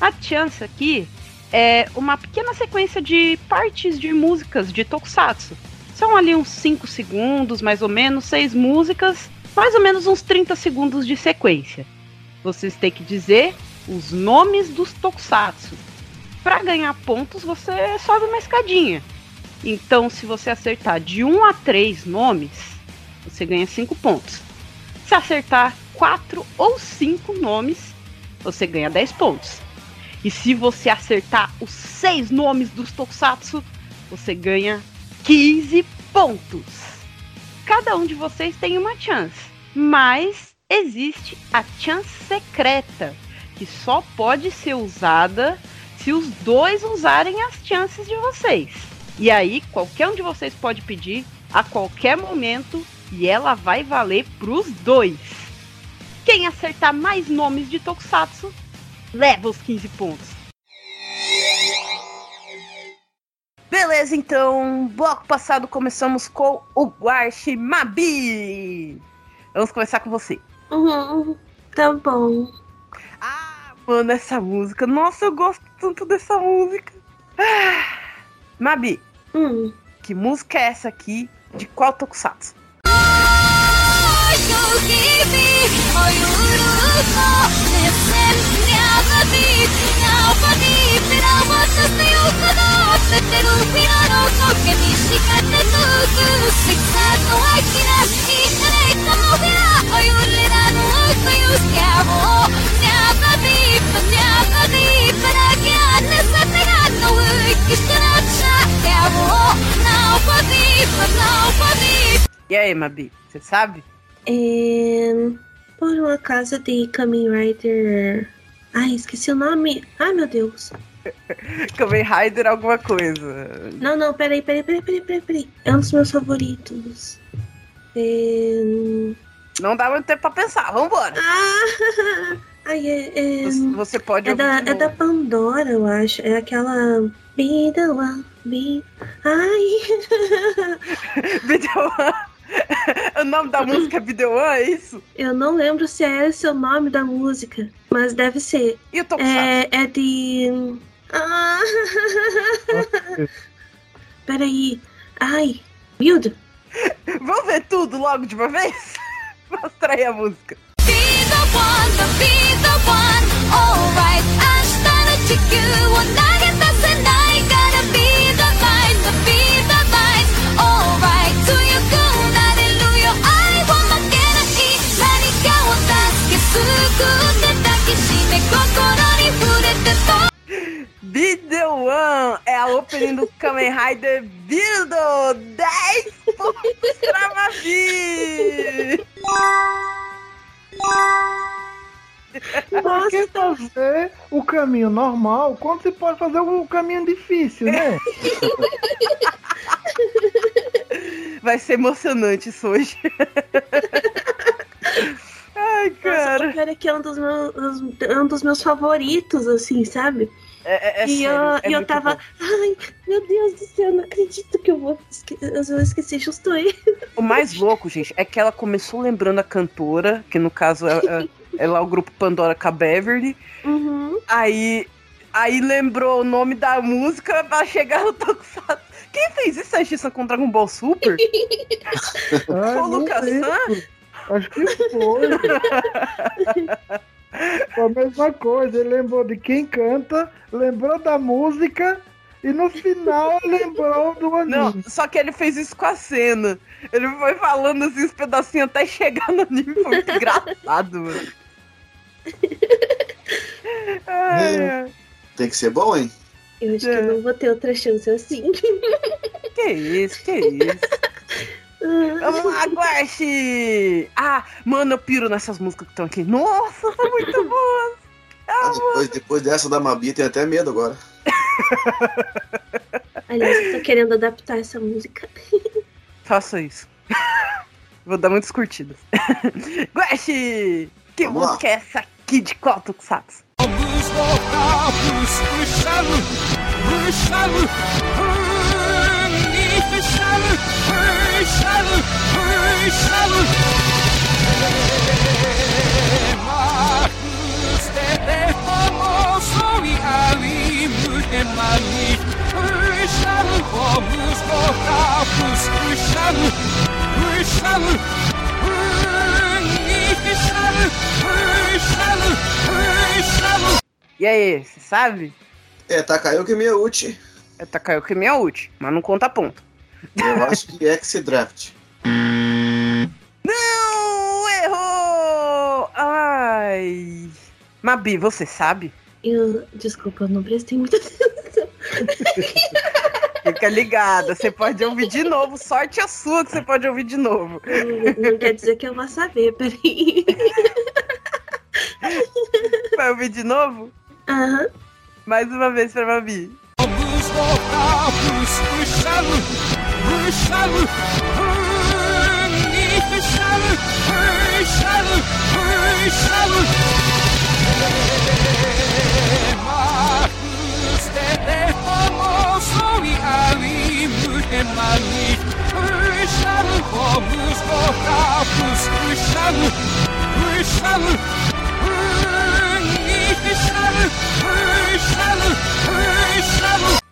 A chance aqui é uma pequena sequência de partes de músicas de Tokusatsu. São ali uns 5 segundos, mais ou menos, seis músicas, mais ou menos uns 30 segundos de sequência. Vocês têm que dizer os nomes dos Tokusatsu. Para ganhar pontos, você sobe uma escadinha. Então, se você acertar de 1 a 3 nomes, você ganha 5 pontos. Se acertar 4 ou 5 nomes, você ganha 10 pontos. E se você acertar os 6 nomes dos Tokusatsu, você ganha 15 pontos. Cada um de vocês tem uma chance, mas existe a chance secreta, que só pode ser usada se os dois usarem as chances de vocês. E aí, qualquer um de vocês pode pedir a qualquer momento e ela vai valer pros dois. Quem acertar mais nomes de Tokusatsu leva os 15 pontos. Beleza, então, bloco passado começamos com o Guache Mabi. Vamos começar com você. Uhum, tá bom. Ah, mano, essa música. Nossa, eu gosto tanto dessa música. Ah, Mabi, Hum. que música é essa aqui? De qual Tokusatsu? E aí, Mabi, você sabe? É... Por uma casa de Kamen Rider. Ai, esqueci o nome. Ai, meu Deus. Kamen Rider alguma coisa. Não, não, peraí, peraí, peraí, peraí, peraí, peraí. É um dos meus favoritos. É... Não dá muito tempo pra pensar, vambora. Ah! Ai, é. é... Você, pode É da, é da. Pandora, eu acho. É aquela. Be the one, be. Ai! Video One. o nome da música é Video One, é isso? Eu não lembro se é esse o nome da música, mas deve ser. E o Tokusatsu? É, é de. Ah! Peraí. Ai, Mildo. Vamos ver tudo logo de uma vez? Mostra aí a música. Video One é a opening do Kamen Rider Build 10 pontos pra Mavi! Por que fazer o caminho normal quando se pode fazer o caminho difícil, né? Vai ser emocionante isso hoje. Ai, Nossa, cara. o cara que é um dos meus, é um dos meus favoritos, assim, sabe? É, é, é e sério, eu, é eu tava, bom. ai, meu Deus do céu, não acredito que eu vou esque eu vou esquecer justo aí. O mais louco, gente, é que ela começou lembrando a cantora, que no caso é, é, é lá o grupo Pandora com a Beverly. Uhum. Aí, aí lembrou o nome da música pra chegar no Tokusatsu. Quem fez isso? A justiça com Dragon Ball Super? Ai, Ô, não Lucas. San? Acho que foi. Foi a mesma coisa. Ele lembrou de quem canta, lembrou da música e no final lembrou do anime. Não, só que ele fez isso com a cena. Ele foi falando assim os pedacinhos até chegar no anime. Foi muito engraçado, mano. Ai, ai. Tem que ser bom, hein? Eu acho que É. eu não vou ter outra chance assim. Que isso, que isso. Vamos lá, Guache! Ah, mano, eu piro nessas músicas que estão aqui. Nossa, são muito boas! Ah, depois, depois dessa da Mabi, tem até medo agora. Aliás, eu tô querendo adaptar essa música. Faça isso. Vou dar muitas curtidas. Guache! Que Vamos lá. música é essa aqui de qual Tokusatsu? E aí, você sabe? É, Takayuki Miyauchi. É Takayuki Miyauchi, mas não conta ponto. Eu acho que é X-Draft. Não! Errou! Ai! Mabi, você sabe? Eu, desculpa, eu não prestei muita atenção. Fica ligada, você pode ouvir de novo. Sorte a sua que você pode ouvir de novo. Não, não quer dizer que eu vou saber, peraí. Vai ouvir de novo? Aham. Mais uma vez pra Mabi.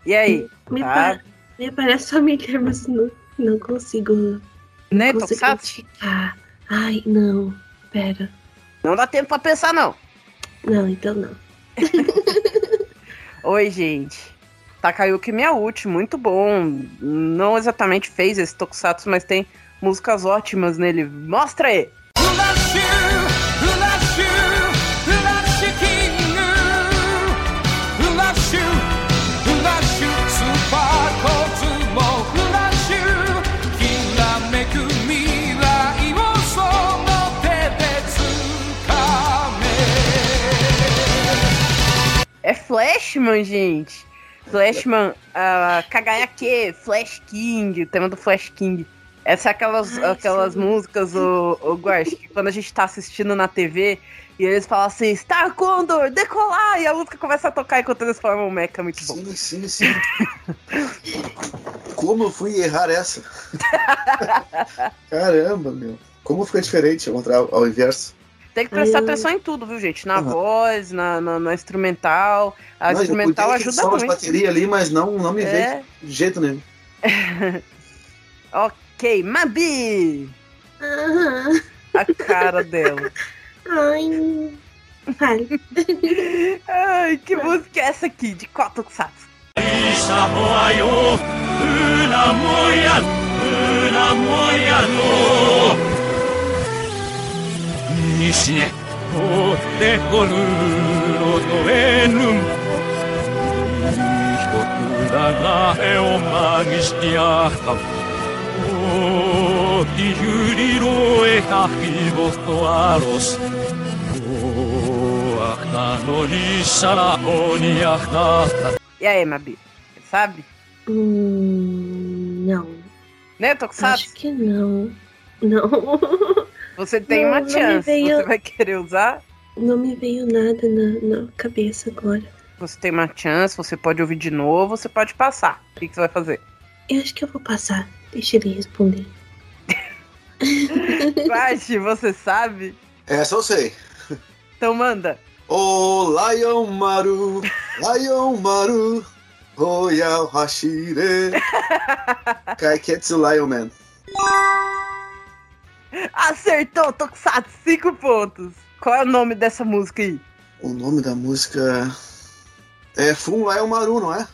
E aí? Me, Tá. Me parece familiar, mas não, não consigo, Né, não consigo identificar. Ai, não. Pera. Não dá tempo pra pensar, não. Não, então não. Oi, gente. Takayuki Miyauchi, muito bom. Não exatamente fez esse Tokusatsu, mas tem músicas ótimas nele. Mostra aí! É Flashman, gente. Flashman, uh, Kagayake, Flash King, o tema do Flash King. Essa é aquelas, Ai, aquelas sim. músicas, o, o Guax, que quando a gente tá assistindo na TV e eles falam assim, Star Condor, decolar! E a música começa a tocar enquanto eles formam o mecha, muito bom. Sim, sim, sim. Como eu fui errar essa? Caramba, meu. Como fica diferente ao, ao inverso? Tem que prestar eu- atenção em tudo, viu, gente? Na Uhum. voz, na, na, na instrumental. A Não, eu instrumental ajuda muito. bateria ali, mas não, não me É, de jeito nenhum. ok, Mabi! Aham. A cara dela. Ai. Ai, que música é essa aqui? De qual Tokusatsu? 西へ追ってこるのとえぬ一つだがをまぎしてやったおきゆりろえかきぼとあろすおあかのりさらおにやかた E aí, Mabi? Você sabe? Hum, não. Né, Acho Tokusatsu? que não. Não. Você tem Não, uma não chance. veio- Você vai querer usar? Não me veio nada na, na cabeça agora. Você tem uma chance, você pode ouvir de novo, você pode passar. O que, que você vai fazer? Eu acho que eu vou passar. Deixa ele responder. Guache, você sabe? Essa eu sei. Então manda. Ô Lion Maru, Lion Maru, Royal Hashire. Kaiketsu Lion Man. Acertou, Tokusatsu, cinco pontos. Qual é o nome dessa música aí? O nome da música é Fun Lion Maru, não é?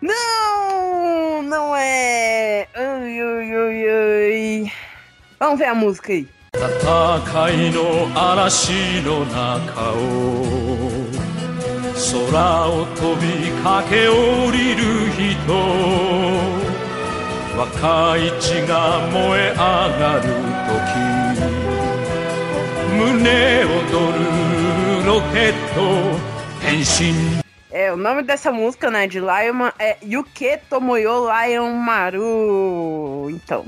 Não, não é. Ai, ai, ai, ai. Vamos ver a música aí. 戦いの嵐の中を空を飛び駆け下りる人 若い血が燃え上がる時胸躍るロケット変身 É, o nome dessa música, né, de Lion é Yuke Tomoyo Lion Maru. Então,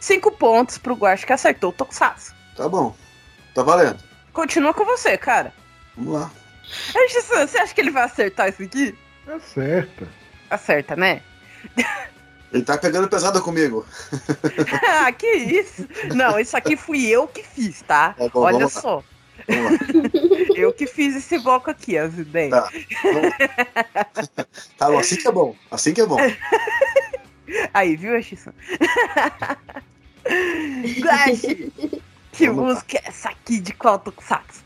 cinco pontos pro Guache que acertou o Tokusatsu. Tá bom. Tá valendo. Continua com você, cara. Vamos lá. Edson, você acha que ele vai acertar isso aqui? Acerta. Acerta, né? Ele tá pegando pesado comigo. ah, que isso? Não, isso aqui fui eu que fiz, tá? Tá bom, Olha vamos lá. só. Lá. Eu que fiz esse bloco aqui, as ideias. Tá. Tá bom, assim que é bom. Assim que é bom. Aí, viu, Edson? Guache, que Vamos lá. música é essa aqui de qual Tokusatsu?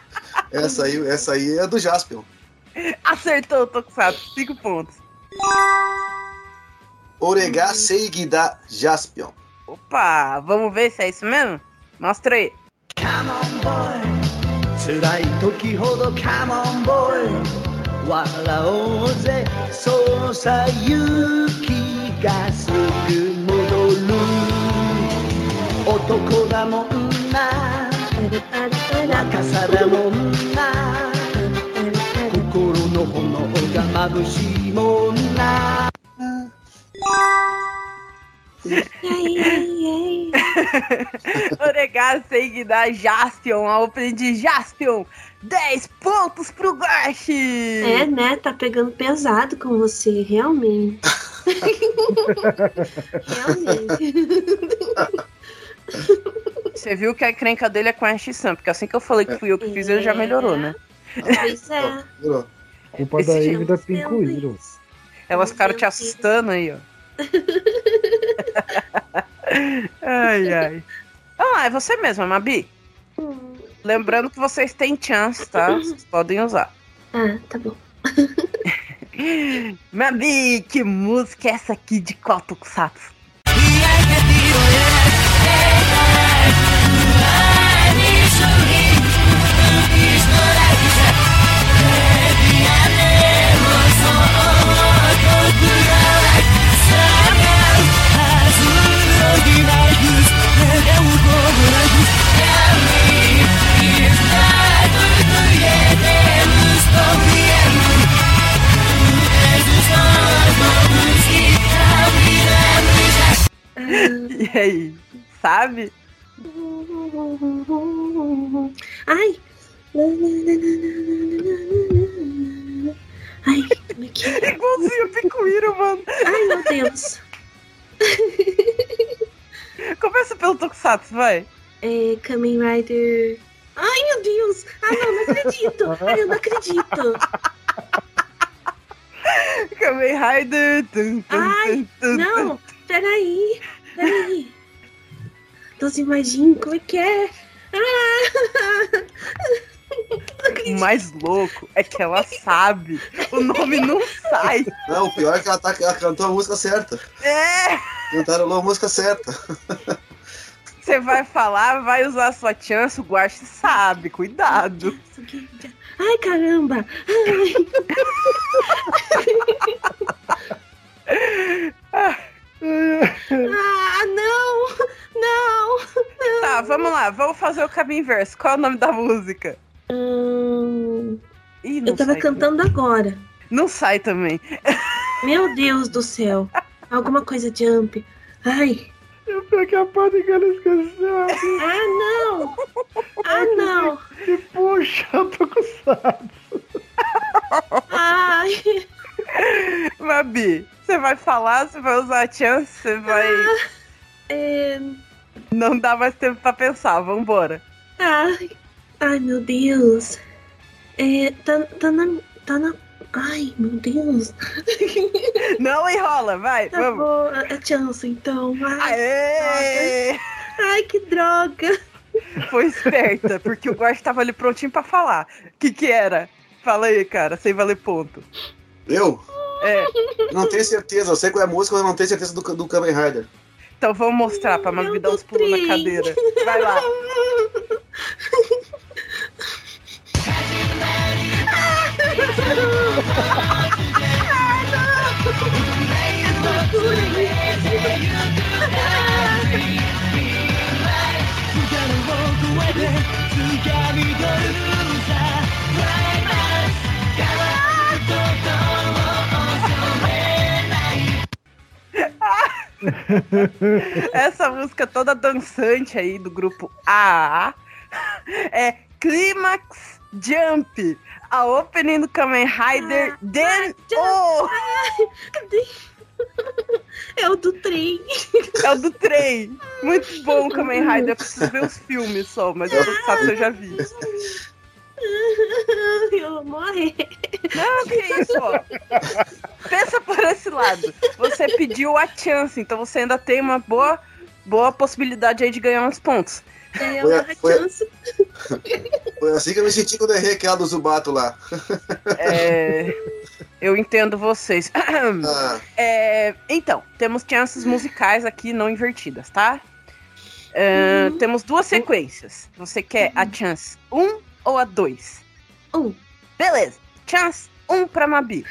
essa, aí, essa aí é do Jaspion. Acertou o Tokusatsu, cinco pontos. Oregá Seigi da Jaspion. Opa, vamos ver se é isso mesmo? Mostra aí. 辛い時ほどカモンボーイ笑おうぜそうさ勇気がすぐ戻る男だもんな 若さだもんな心の炎が眩しいもんな Oregar Seigida Jaspion, a Open de Jaspion. 10 pontos pro Guache! É, né? Tá pegando pesado com você, realmente. realmente. Você viu que a encrenca dele é com a X-Sam, porque assim que eu falei que fui eu que fiz, ele já melhorou, né? Pois é. Culpa da Eve da Pincoiro. Elas ficaram te assustando aí, ó. ai, ai. Lá, é você mesma, Mabi. Lembrando que vocês têm chance, tá? Vocês podem usar. Ah, tá bom. Mabi, que música é essa aqui de qual Tokusatsu? Aí, sabe? Ai. Ai, como é que é? Igualzinho o Picuíro, mano. Ai, meu Deus. Começa pelo Tokusatsu, vai. É, Kamen Rider. Ai, meu Deus! Ah, não, não acredito! Ai, eu não acredito! Kamen Rider. Ai, Não, peraí, peraí. Doze Imagine, como é que é? Ah! O mais louco é que ela sabe. O nome não sai. Não, o pior é que ela, tá, ela cantou a música certa. É! Cantaram a música certa. Você vai falar, vai usar a sua chance, o Guache sabe. Cuidado. Ai, caramba! Ah, Ah, não! Não! Tá, vamos lá, vamos fazer o caminho inverso. Qual é o nome da música? Hum, Ih, não eu tava cantando agora. Não sai também. Meu Deus do céu. Alguma coisa jump. Ai. Eu peguei a parte que ela esqueceu. Ah, não. Ah, não. E puxa, eu tô com saco. Ai. Mabi, você vai falar, você vai usar a chance, você vai. É... Não dá mais tempo pra pensar, vambora. Ai. Ai, meu Deus. É, tá, tá na. Tá na. Ai, meu Deus. Não enrola, vai, Tá vamos. bom, a chance, então. Ai, Aê! ai, que droga. Foi esperta, porque o Guache tava ali prontinho pra falar. O que que era? Fala aí, cara, sem valer ponto. Eu? É, Não tenho certeza. Eu sei qual é a música, mas eu não tenho certeza do, do Kamen Rider. então vamos mostrar pra Mabi dar uns pulos na cadeira. Vai lá. Essa música toda dançante aí do grupo A é Climax Jump, a opening do Kamen Rider Den O. É o do trem. É o do trem. Muito bom Kamen Rider. Eu preciso ver os filmes só, mas eu sabe se eu já vi. Eu vou morrer. Não, que isso, ó. Pensa por esse lado. Você pediu a chance, então você ainda tem uma boa, boa possibilidade aí de ganhar uns pontos. É Foi- uma foi- chance. Foi assim que eu me senti quando errei aquela do Zubato lá. É, eu entendo vocês. Ah, É, então, temos chances musicais aqui não invertidas, tá? É, Temos duas sequências. Você quer a chance 1 ou a 2? Um. Beleza. Chance 1 pra Mabi.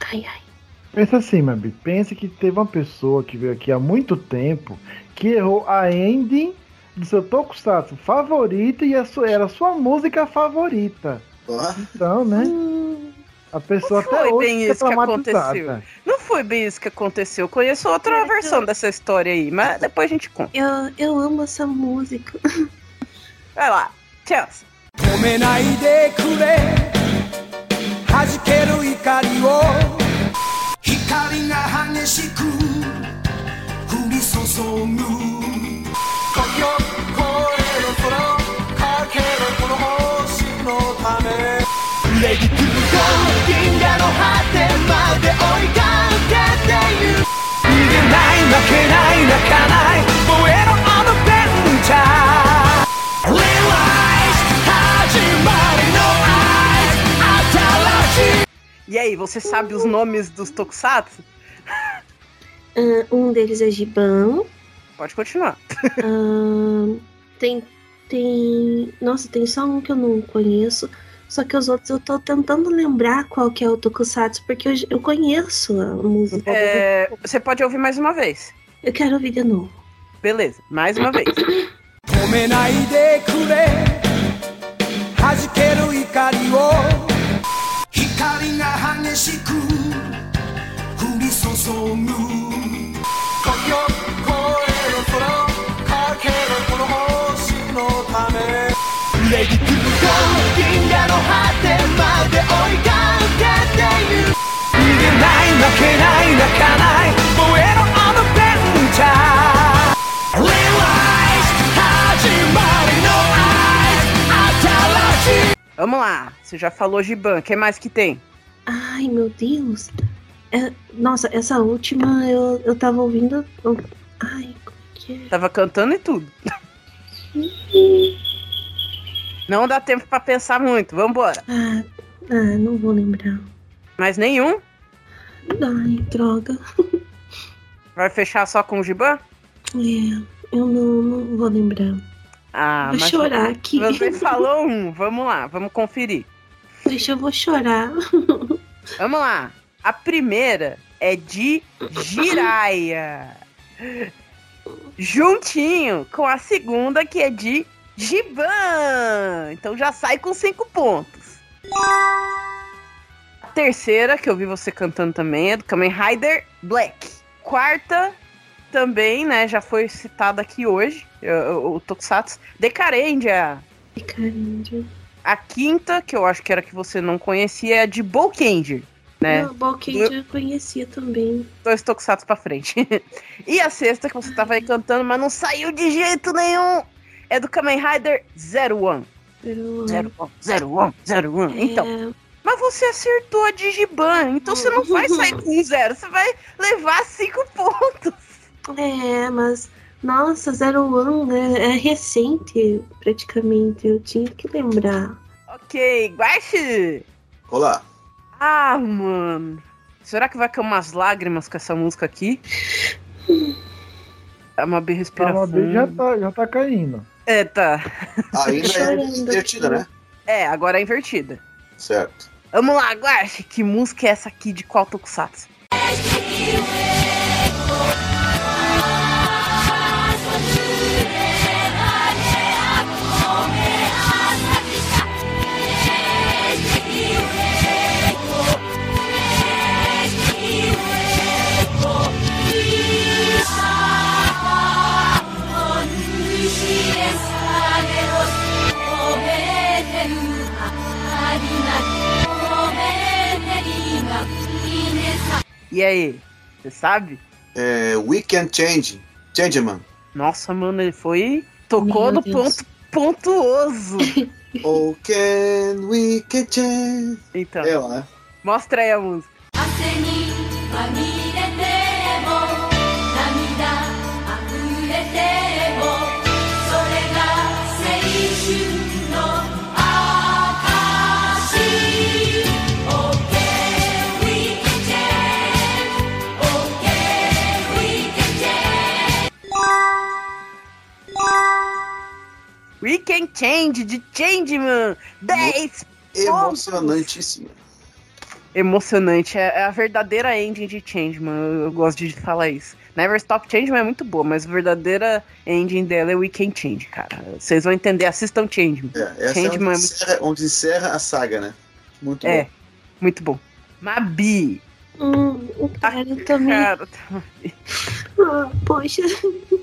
Ai, ai. Pensa assim, Mabi. Pense que teve uma pessoa que veio aqui há muito tempo que errou a ending do seu tokusatsu favorito e a sua- era a sua música favorita. Então, né? A pessoa Não foi até hoje bem isso que aconteceu. Não foi bem isso que aconteceu. Eu conheço outra Cara, versão eu- dessa história aí, mas depois a gente conta. Eu, eu amo essa música. Vai lá. Chance. 止めないでくれ。弾ける怒りを。光が激しく。降り注ぐ。時を越える空をかけるこの星のため。Ready to go 銀河の果てまで追いかけてゆく。逃げない負けない泣かない。燃えろアドベンチャー E aí, você sabe os nomes dos Tokusatsu? Ah, um deles é Giban. Pode continuar. Ah, tem. Tem. Nossa, tem só um que eu não conheço. Só que os outros eu tô tentando lembrar qual que é o Tokusatsu, porque eu, eu conheço a música. É, você pode ouvir mais uma vez. Eu quero ouvir de novo. Beleza, mais uma vez. 光が激しく降り注ぐ。時を越える空をかけるこの星のため。Ready to go 銀河の果てまで追いかけてゆく。逃げない負けない泣かない。燃えろアドベンチャー Vamos lá. Você já falou Giban. O que mais que tem? Ai, meu Deus. É, nossa, essa última eu, eu tava ouvindo. eu- ai, como é que é? Tava cantando e tudo. Não dá tempo pra pensar muito. Vambora. Ah, ah, não vou lembrar. Mais nenhum? Ai, droga. Vai fechar só com o Giban? É, eu não, não vou lembrar. Ah, vou chorar aqui. você falou um. Vamos lá, vamos conferir. Deixa eu vou chorar. Vamos lá. A primeira é de Jiraya. juntinho com a segunda, que é de Giban. Então já sai com cinco pontos. A terceira, que eu vi você cantando também, é do Kamen Rider Black. Quarta, também, né, já foi citada aqui hoje, o, Tokusatsu. Decarendia. Caramba. A quinta, que eu acho que era que você não conhecia, é a de Bolkenger, né? Não, Balkend eu conhecia também. Dois Tokusatsu pra frente. e a sexta, que você tava aí cantando, mas não saiu de jeito nenhum, é do Kamen Rider Zero One. Zero One, Zero One, Zero One. Então, é, mas você acertou a Digiban, então você não vai sair com um zero, você vai levar cinco pontos. É, mas. Nossa, Zero One é, é recente, praticamente. Eu tinha que lembrar. Ok, Guache! Olá. Ah, mano. Será que vai cair umas lágrimas com essa música aqui? É uma bem A respiração. Mabi já tá, já tá caindo. É, tá. Ainda é divertida, né? É, agora é invertida. Certo. Vamos lá, Guache. Que música é essa aqui de qual Tokusatsu? E aí? Você sabe? É, We Can Change. Changeman. Nossa, mano, ele foi. Tocou Meu no Deus. ponto pontuoso. Oh, can we can change. Então, É, né? mostra aí a música. 汗 We Can Change de Changeman. 10 Emocionantíssimo. Emocionante. É é a verdadeira ending de Changeman. Eu, gosto de falar isso. Never Stop Changeman é muito boa, mas a verdadeira ending dela é We Can Change, cara. Vocês vão entender. Assistam Changeman. É, essa Changeman é é onde muito- encerra, onde encerra a saga, né? Muito É, bom. muito bom. Mabi. Hum, cara, eu também. Cara, Ah, poxa.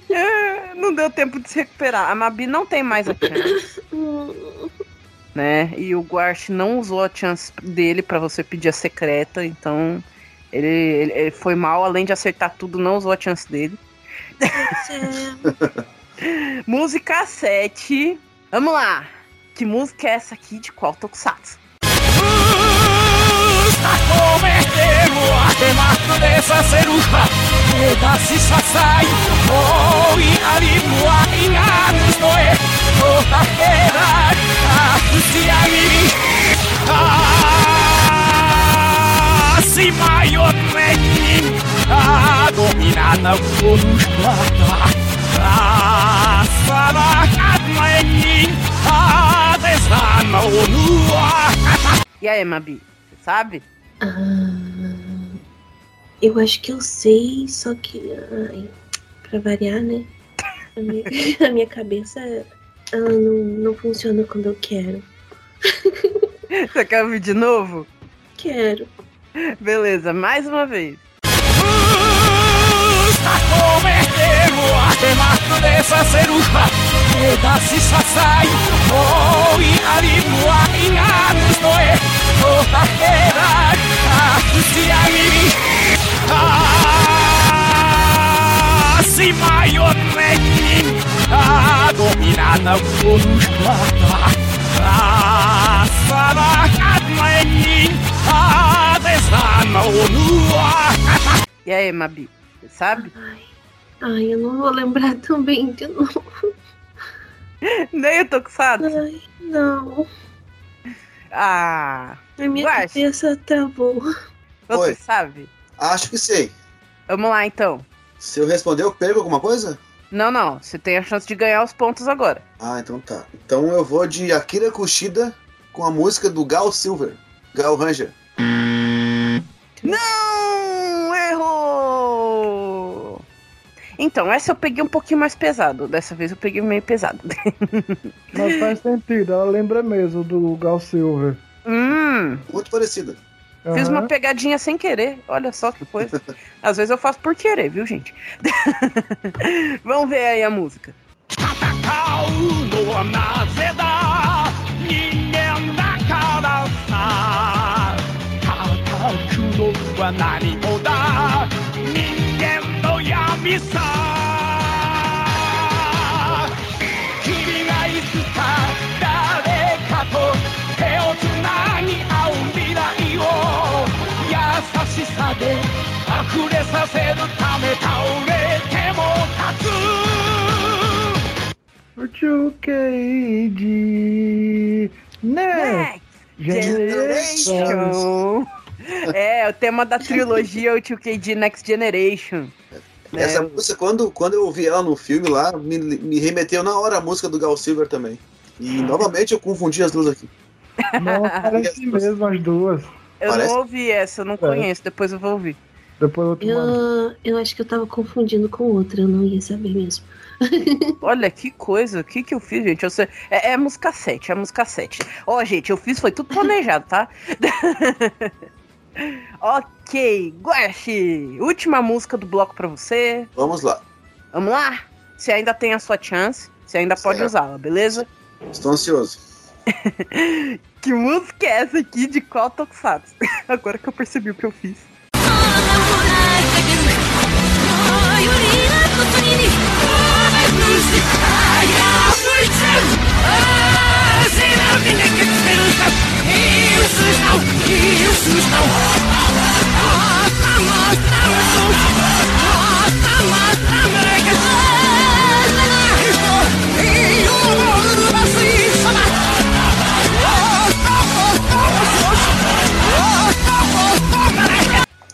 é, não deu tempo de se recuperar. A Mabi não tem mais a chance. Hum, né? E o Guache não usou a chance dele pra você pedir a secreta, então ele, ele, ele foi mal, além de acertar tudo, não usou a chance dele. é, Música 7. Vamos lá! Que música é essa aqui de qual Tokusatsu? cometemos a temas de esa ceruja Eta zizazai Hoi arimua inanuz noe Otakerak Akuziari Azimaion mekin Adominana Bonuzklata A mekin O nua E aí, Mabi, você sabe? Ah, eu acho que eu sei, só que. Ai, pra variar, né? A minha, a minha cabeça ela não, não funciona quando eu quero. Você quer ouvir de novo? Quero. Beleza, mais uma vez. 出し支え遠いありも愛が嘘へとかけられた口闇にああしまよねにあどみななこのしまたあさばかめにあでさまおぬわ E aí, Mabi, sabe? Ai, eu não vou lembrar também de novo. Nem o Tokusatsu? Ai, não. Ah, A minha Guache. cabeça travou. você Oi. sabe? Acho que sei. Vamos lá, então. Se eu responder, eu perco alguma coisa? Não, não. Você tem a chance de ganhar os pontos agora. Ah, então tá. Então eu vou de Akira Kushida com a música do Gal Silver. Gal Ranger. Não! Errou! Então, essa eu peguei um pouquinho mais pesado. Dessa vez eu peguei meio pesado. Mas faz sentido, ela lembra mesmo do Gal Silver. hum, Muito parecida. fiz uma Aham. pegadinha sem querer. Olha só que coisa. Às vezes eu faço por querer, viu, gente? Vamos ver aí a música. 戦 missa! Chukeide Next Generation. É, o tema da trilogia é o 2 Next Generation. É né? Essa música, quando, quando eu ouvi ela no filme lá, me, me remeteu na hora a música do Gal Silver também. E novamente eu confundi as duas aqui. Não, parece mesmo as duas. Eu Parece- não ouvi essa, eu não conheço, depois eu vou ouvir. Depois eu te mando. Eu, eu acho que eu tava confundindo com outra, eu não ia saber mesmo. Olha que coisa, o que que eu fiz, gente? Eu sei- é, é música 7, é música 7. Ó, gente, eu fiz, foi tudo planejado, tá? ok, Guache, última música do bloco pra você. Vamos lá. Vamos lá? Você ainda tem a sua chance, você ainda pode Certo. usá-la, beleza? Estou ansioso. Que música é essa aqui de qual Tokusatsu? Agora que eu percebi o que eu fiz.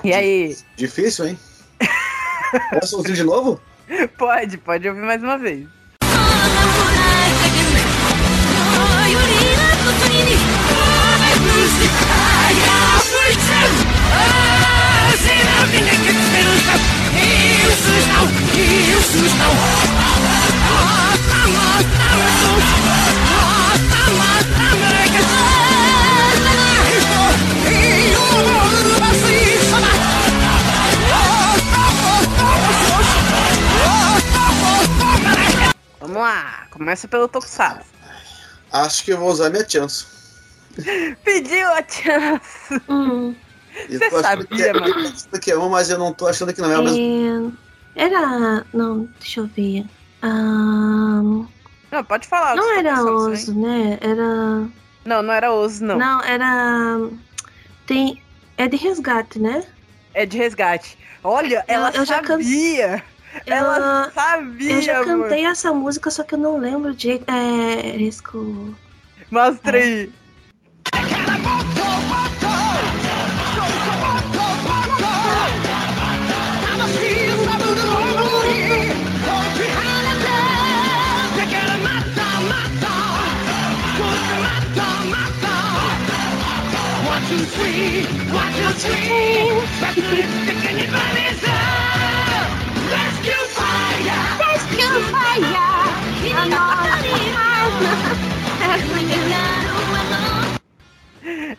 い aí? Difícil, hein? Posso ouvir de novo? Pode, pode ouvir mais uma vez. Vamos lá, começa pelo Tokusatsu. Acho que eu vou usar minha chance. Pediu a chance. Hum, Você sabia, que é- mano. Isso aqui é uma, mas eu não tô achando que não é o mesmo. é, era. Não, deixa eu ver. Ah, Não, pode falar. não os era hein? oso, né? Era. Não, não era oso, não. Não, era. Tem. É de resgate, né? É de resgate. Olha, ela eu já can- sabia. Ela Eu- sabia, Eu já amor. cantei essa música, só que eu não lembro de. É. Risco. Mostra aí.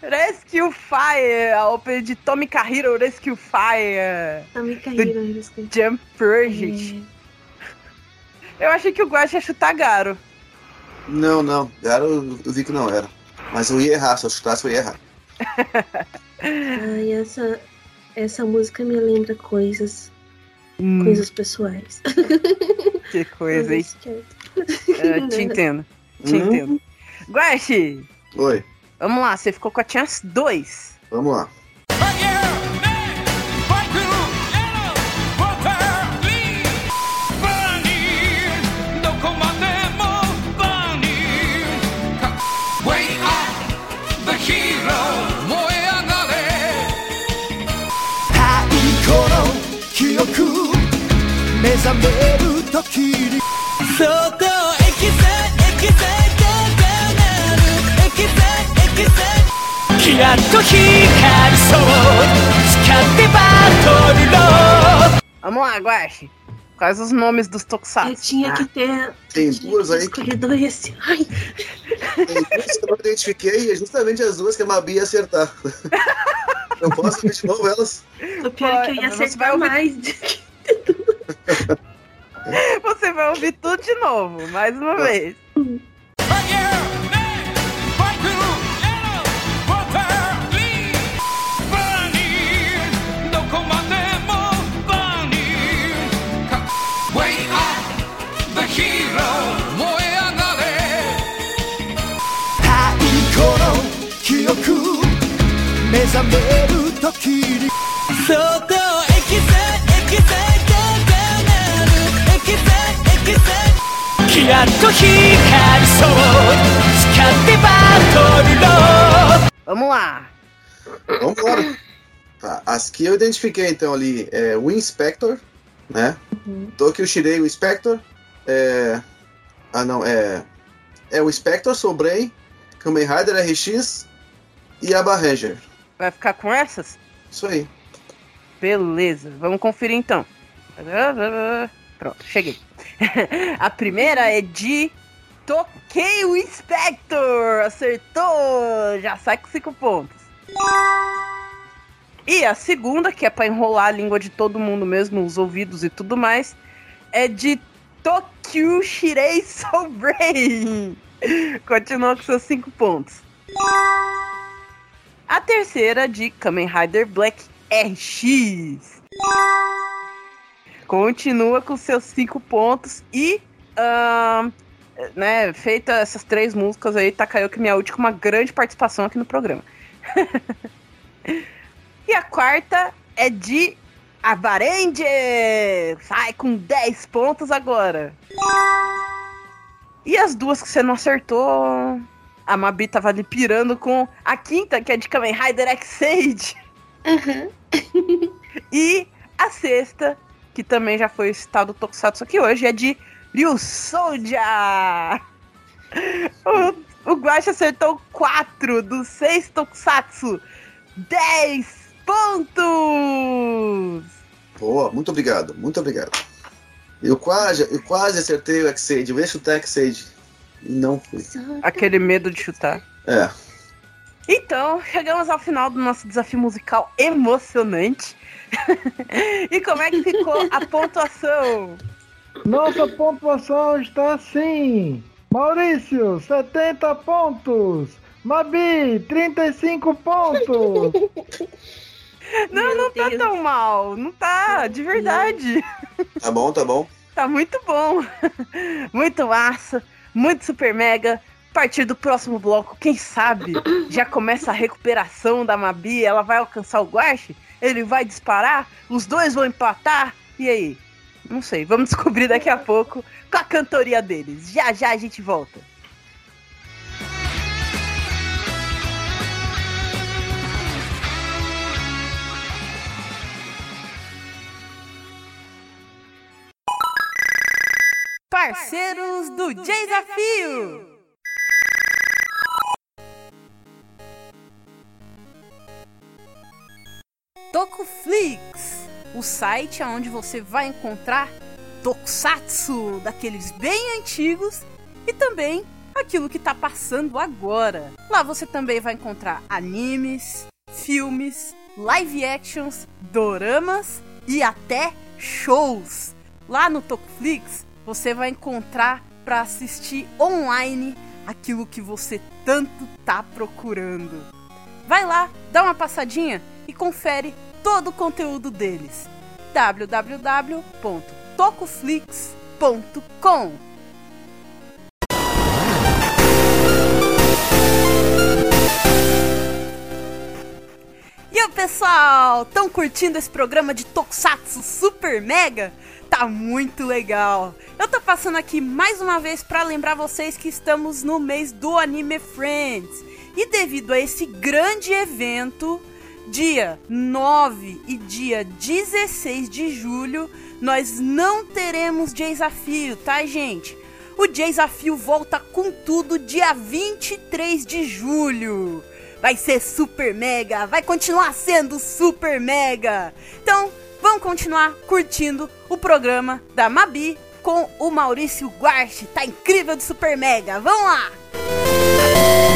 Rescue Fire, a ópera de Tommy Kahiro, Rescue Fire. Também caíram Risco. Jump Project. Eu achei que o Guacha ia chutar Garo. Não, não. Eu, eu vi que não era. Mas eu ia errar. Se eu chutasse, eu ia errar. Ai, essa. Essa música me lembra coisas. Hum, Coisas pessoais. que coisa, hein? Coisas Eu te entendo. Te Hum? entendo. Guache, Oi, vamos lá, você ficou com a chance 2. vamos lá. Vamos lá, Guache. Quais os nomes dos Eu Tokusatsu? tinha que ter. Tem duas aí. escolhido esse. Ai, Tem duas que eu não identifiquei e é justamente as duas que a Mabi ia acertar. Eu posso ver de novo elas? o pior é que eu ia Você vai acertar ouvir- mais. Você vai ouvir tudo de novo, mais uma vez. Vamos lá. Vamos embora. Tá, as que eu identifiquei então ali é o Inspector, né? Tokyo Shirei, o Inspector. É... Ah, não, é. É o Inspector, Soul Brain, Kamen Rider RX e a Ranger. Vai ficar com essas? Isso aí. Beleza, vamos conferir então. Pronto, cheguei. A primeira é de Toquei o Inspector! Acertou! Já sai com 5 pontos. E a segunda, que é pra enrolar a língua de todo mundo mesmo, os ouvidos e tudo mais, é de Tokyo Shirei Soul Brain. Continua com seus 5 pontos. A terceira de Kamen Rider Black RX. Continua com seus 5 pontos e, ahn, né, feita essas três músicas aí, Takayuki Miyauchi com uma grande participação aqui no programa. e a quarta é de Avarenje! Sai com 10 pontos agora. E as duas que você não acertou, a Mabi tava ali pirando com a quinta, que é de Kamen Rider X-Age. e a sexta, que também já foi citado Tokusatsu aqui hoje, é de Ryu Soldier. O, o Guacha acertou 4 dos 6 Tokusatsu. 10 pontos! Boa, muito obrigado, muito obrigado. Eu quase, eu quase acertei o X-Aid, eu ia chutar X-Aid. E não fui. Aquele medo de chutar. É. Então, chegamos ao final do nosso desafio musical emocionante. e como é que ficou a pontuação? Nossa pontuação está assim: Maurício, 70 pontos. Mabi, 35 pontos. Não, Meu não tá Deus. tão mal. Não tá, de verdade. Tá bom, tá bom. Tá muito bom. Muito massa. Muito super mega. A partir do próximo bloco, quem sabe, já começa a recuperação da Mabi. Ela vai alcançar o Guache. Ele vai disparar. Os dois vão empatar. E aí? Não sei. Vamos descobrir daqui a pouco com a cantoria deles. Já já a gente volta. Parceiros do Desafio! Tokuflix, o site onde você vai encontrar tokusatsu daqueles bem antigos e também aquilo que tá passando agora. Lá você também vai encontrar animes, filmes, live actions, doramas e até shows. Lá no Tokuflix você vai encontrar para assistir online aquilo que você tanto tá procurando. Vai lá, dá uma passadinha confere todo o conteúdo deles. www.tocoflix.com E aí, pessoal, estão curtindo esse programa de Tokusatsu Super Mega? Tá muito legal. Eu tô passando aqui mais uma vez para lembrar vocês que estamos no mês do Anime Friends. E devido a esse grande evento, dia 9 e dia 16 de julho, nós não teremos desafio, tá, gente? O desafio volta com tudo dia 23 de julho. Vai ser super mega, vai continuar sendo super mega. Então, vamos continuar curtindo o programa da Mabi com o Maurício Guarchi. Tá incrível de super mega. Vamos lá! E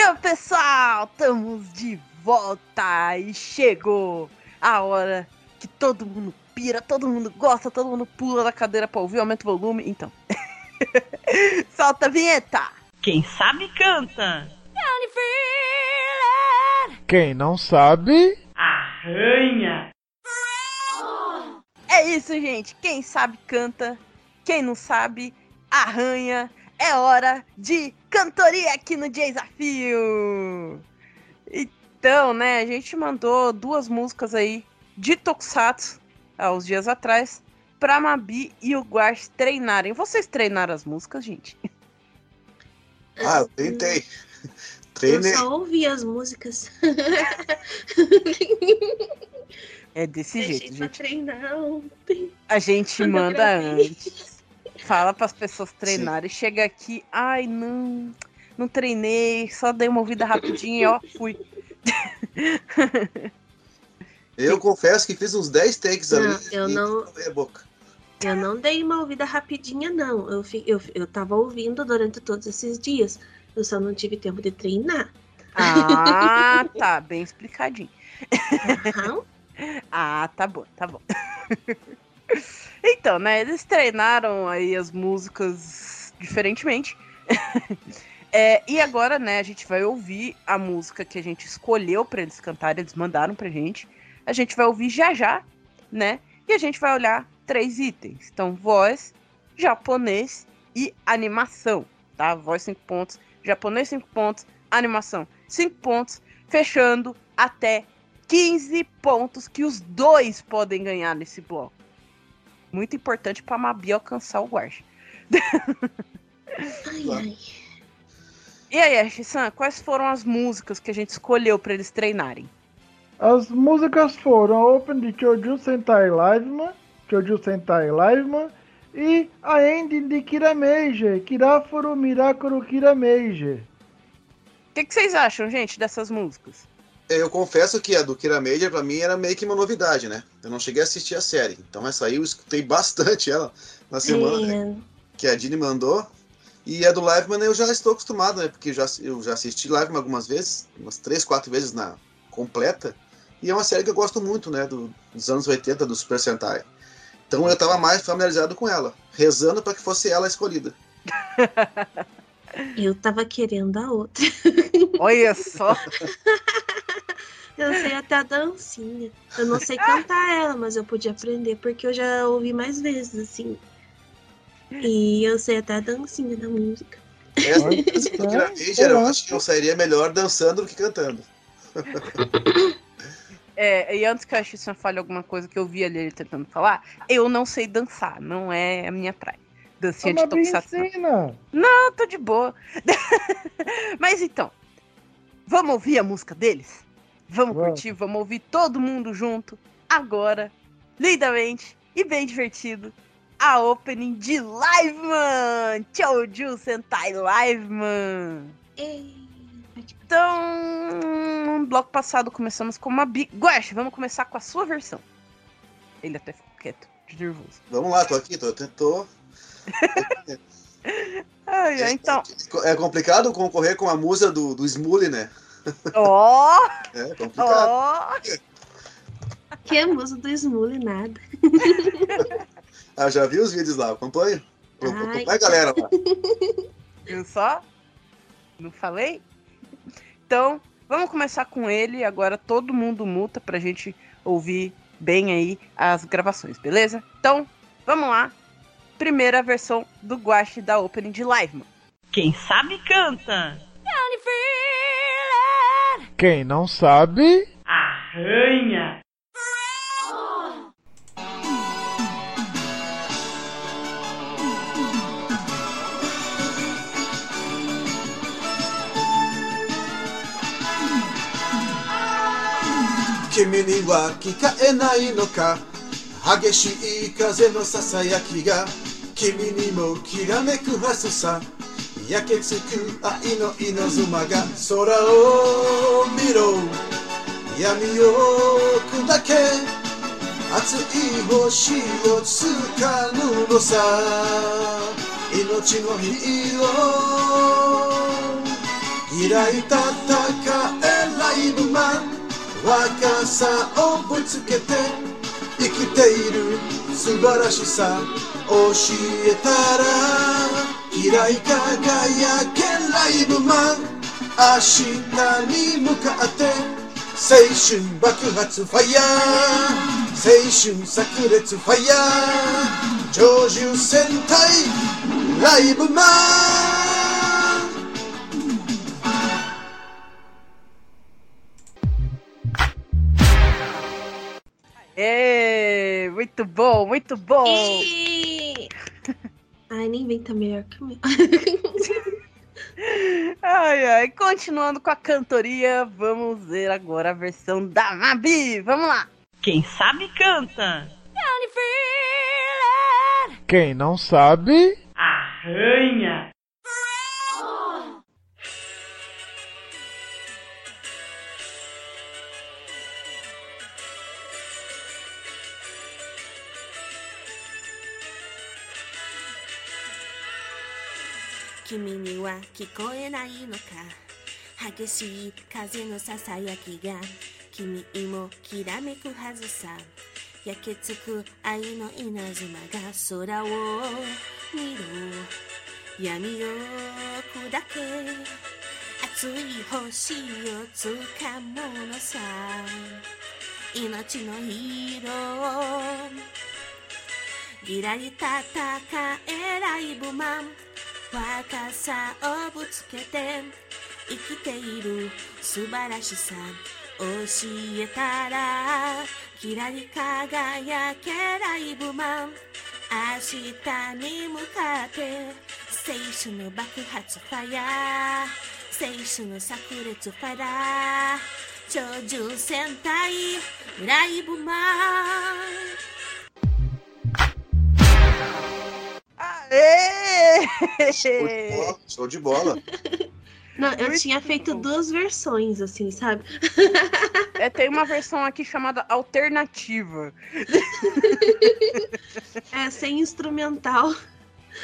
aí, pessoal, estamos de volta e chegou a hora que todo mundo pira, todo mundo gosta, todo mundo pula da cadeira pra ouvir, aumenta o volume, então. Solta a vinheta! Quem sabe canta. Quem não sabe, Arranha. É isso, gente. Quem sabe canta, quem não sabe arranha. É hora de cantoria aqui no Desafio. Então, né, a gente mandou duas músicas aí de Tokusatsu há uns dias atrás pra Mabi e o Guax treinarem. Vocês treinaram as músicas, gente? Ah, eu tentei. Eu Treinei. só ouvi as músicas. É desse Deixei jeito, gente. treinar ontem. A gente eu manda antes. Fala pras pessoas treinarem. Chega aqui, ai não, não treinei, só dei uma ouvida rapidinho e ó, fui. Eu confesso que fiz uns 10 takes Não, ali. eu e não- a boca. Eu não dei uma ouvida rapidinha, não. Eu, fi- eu, eu tava ouvindo durante todos esses dias. Eu só não tive tempo de treinar. Ah, tá, bem explicadinho. Aham. Ah, tá bom, tá bom. então, né, eles treinaram aí as músicas diferentemente. É, e agora, né, a gente vai ouvir a música que a gente escolheu pra eles cantarem, eles mandaram pra gente. A gente vai ouvir já já, né? E a gente vai olhar três itens. Então, voz, japonês e animação, tá? Voz 5 pontos, japonês 5 pontos, animação 5 pontos, fechando até 15 pontos que os dois podem ganhar nesse bloco. Muito importante pra Mabi alcançar o guarda. Ai, ai. E aí, Ashi-san, quais foram as músicas que a gente escolheu pra eles treinarem? as músicas foram a Open de Choju Sentai Liveman, Choju Sentai Liveman e a ending de Kirameiji, Kirafuru Mirakuru Kirameiji. O que, que vocês acham, gente, dessas músicas? Eu confesso que a do Kira Major pra mim era meio que uma novidade, né? Eu não cheguei a assistir a série. Então essa aí eu escutei bastante ela na semana né, que a Dini mandou. E a do Liveman eu já estou acostumado, né? Porque eu já, eu já assisti Liveman algumas vezes, umas três, quatro vezes na completa. E é uma série que eu gosto muito, né? Do, dos anos 80 do Super Sentai. Então eu tava mais familiarizado com ela, rezando para que fosse ela a escolhida. eu tava querendo a outra. Olha só. Eu sei até a dancinha. Eu não sei cantar ela, mas eu podia aprender porque eu já ouvi mais vezes, assim. E eu sei até a dancinha da música. Major eu acho que eu sairia melhor dançando do que cantando. É, e antes que a Ashi-san fale alguma coisa que eu vi ali ele tentando falar, eu não sei dançar, não é a minha praia. Dancinha A de Mabi tokusatsu. não. Não, tô de boa. Mas então, vamos ouvir a música deles? Vamos Vamos. curtir, vamos ouvir todo mundo junto, agora, lindamente e bem divertido, a opening de Liveman! Choju Sentai Liveman! Ei, pode- Então, no bloco passado começamos com uma Bi... Guache, vamos começar com a sua versão. Ele até ficou quieto, de nervoso. Vamos lá, tô aqui, tô, tô, Ai, então, É complicado concorrer com a musa do, do Smully, né? Ó, É complicado. ó, Que é musa do Smule, nada. Ah, já vi os vídeos lá, acompanho. Ai. Vai, galera lá. viu só? Não falei? Então, vamos começar com ele. Agora todo mundo multa pra gente ouvir bem aí as gravações, beleza? Então, vamos lá. Primeira versão do Guache da Opening de Live, mano. Quem sabe canta Quem não sabe, Arranha. Kimi ni wa kikaenai no ka 激しい風のささやきが君にもきらめくはずさ 焼けつく愛の稲妻が空を見ろ闇を砕け熱い星をつかぬのさ。命のヒーロー開いた戦えライブマン。若さをぶつけて生きている素晴らしさ。教えたら。開い輝けライブマン。明日に向かって青春爆発ファイヤー。青春炸裂ファイヤー。長寿戦隊ライブマン。Ê, muito bom, muito bom. Ih! Ai, nem vem tá melhor que o meu. Ai, ai, continuando com a cantoria, vamos ver agora a versão da Mabi. Vamos lá. Quem sabe canta. Quem não sabe, Arranha. 君には聞こえないのか。激しい風のささやきが君もきらめくはずさ。焼けつく愛の稲妻が空を見る闇を砕け。熱い星をつかむのさ。命のヒーローギラリ戦えライブマン若さをぶつけて生きている素晴らしさ教えたらきらり輝けライブマン明日に向かって青春の爆発ファイヤー。青春の炸裂ファイヤー。超重戦隊ライブマン。Aê! Show de bola. Show de bola. Não, eu Muito tinha feito bom. duas versões, assim, sabe? É, tem uma versão aqui chamada alternativa. É, sem instrumental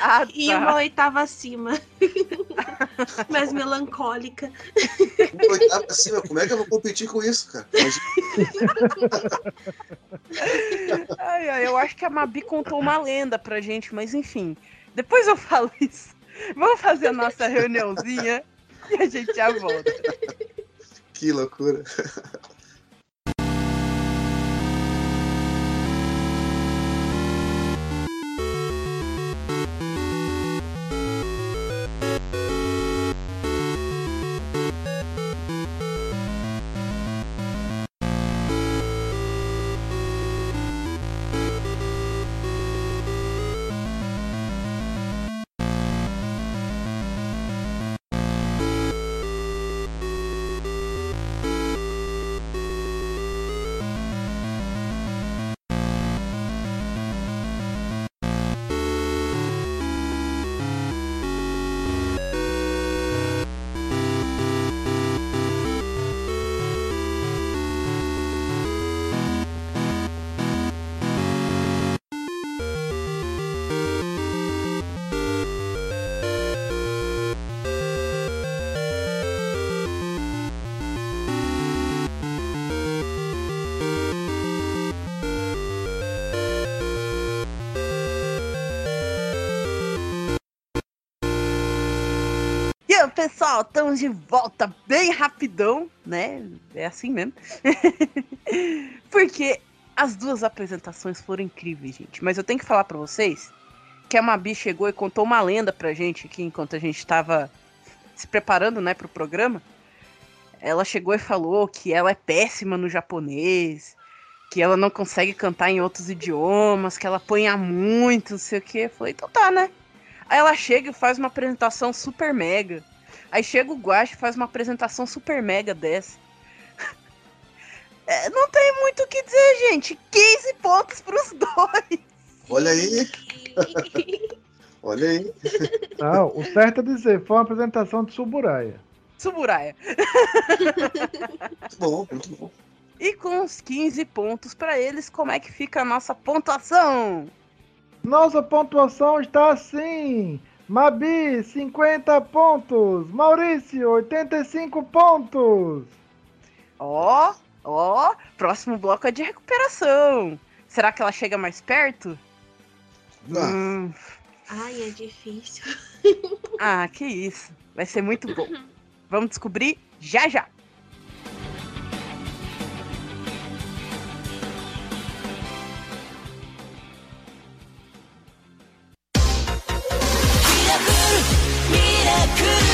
Ah, e tá. uma oitava acima. Mais melancólica. Oitava acima, como é que eu vou competir com isso, cara? Ai, ai, eu acho que a Mabi contou uma lenda pra gente, mas enfim. Depois eu falo isso. Vamos fazer a nossa reuniãozinha e a gente já volta. Que loucura. Pessoal, estamos de volta bem rapidão, né? É assim mesmo. Porque as duas apresentações foram incríveis, gente. Mas eu tenho que falar pra vocês que a Mabi chegou e contou uma lenda pra gente aqui enquanto a gente tava se preparando, né, pro programa. Ela chegou e falou que ela é péssima no japonês, que ela não consegue cantar em outros idiomas, que ela apanha muito, não sei o que. Eu falei, então tá, né? Aí ela chega e faz uma apresentação super mega. Aí chega o Guache e faz uma apresentação super mega dessa. É, não tem muito o que dizer, gente. 15 pontos pros dois. Olha aí. Olha aí. Não, o certo é dizer, foi uma apresentação de Suburaya. Suburaya. Muito bom, muito bom. E com os 15 pontos pra eles, como é que fica a nossa pontuação? Nossa pontuação está assim. Mabi, 50 pontos. Maurício, 85 pontos. Ó, ó, próximo bloco é de recuperação. Será que ela chega mais perto? Ah, Hum, Ai, é difícil. ah, que isso. Vai ser muito bom. Vamos descobrir já já. É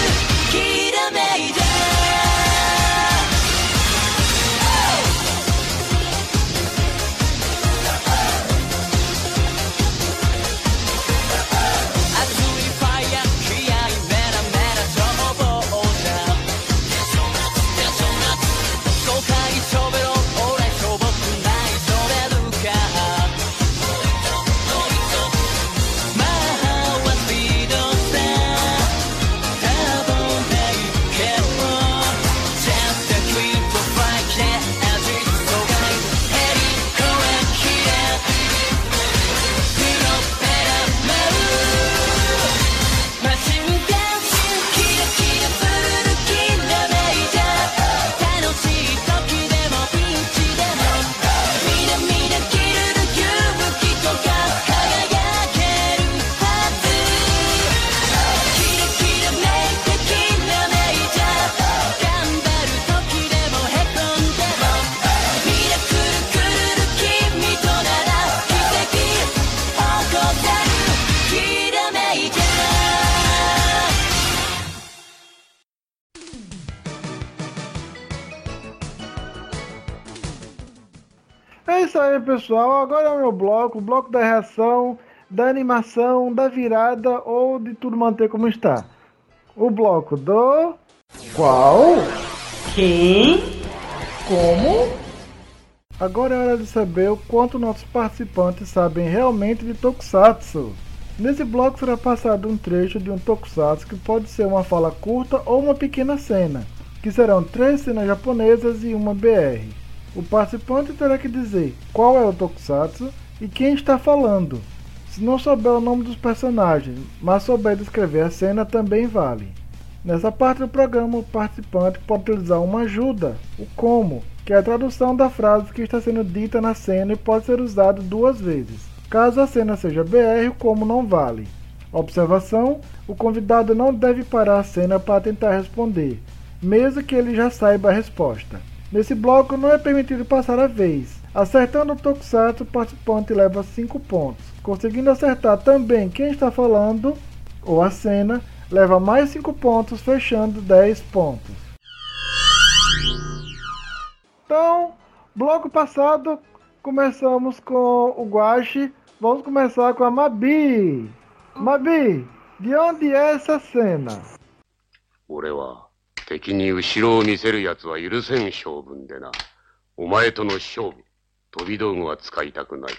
pessoal. Agora é o meu bloco, o bloco da reação, da animação, da virada ou de tudo manter como está. O bloco do. Qual? Quem? Como? Agora é hora de saber o quanto nossos participantes sabem realmente de Tokusatsu. Nesse bloco será passado um trecho de um Tokusatsu que pode ser uma fala curta ou uma pequena cena, que serão três cenas japonesas e uma BR. O participante terá que dizer qual é o Tokusatsu e quem está falando. Se não souber o nome dos personagens, mas souber descrever a cena, também vale. Nessa parte do programa, o participante pode utilizar uma ajuda, o como, que é a tradução da frase que está sendo dita na cena e pode ser usado duas vezes. Caso a cena seja BR, o como não vale. Observação: o convidado não deve parar a cena para tentar responder, mesmo que ele já saiba a resposta. Nesse bloco não é permitido passar a vez. Acertando o Tokusatsu, o participante leva 5 pontos. Conseguindo acertar também quem está falando ou a cena, leva mais 5 pontos, fechando 10 pontos. Então, bloco passado, começamos com o Guache. Vamos começar com a Mabi. Mabi, de onde é essa cena? 俺は敵に後ろを見せる奴は許せん性分でな。お前との勝負、飛び道具は使いたくない。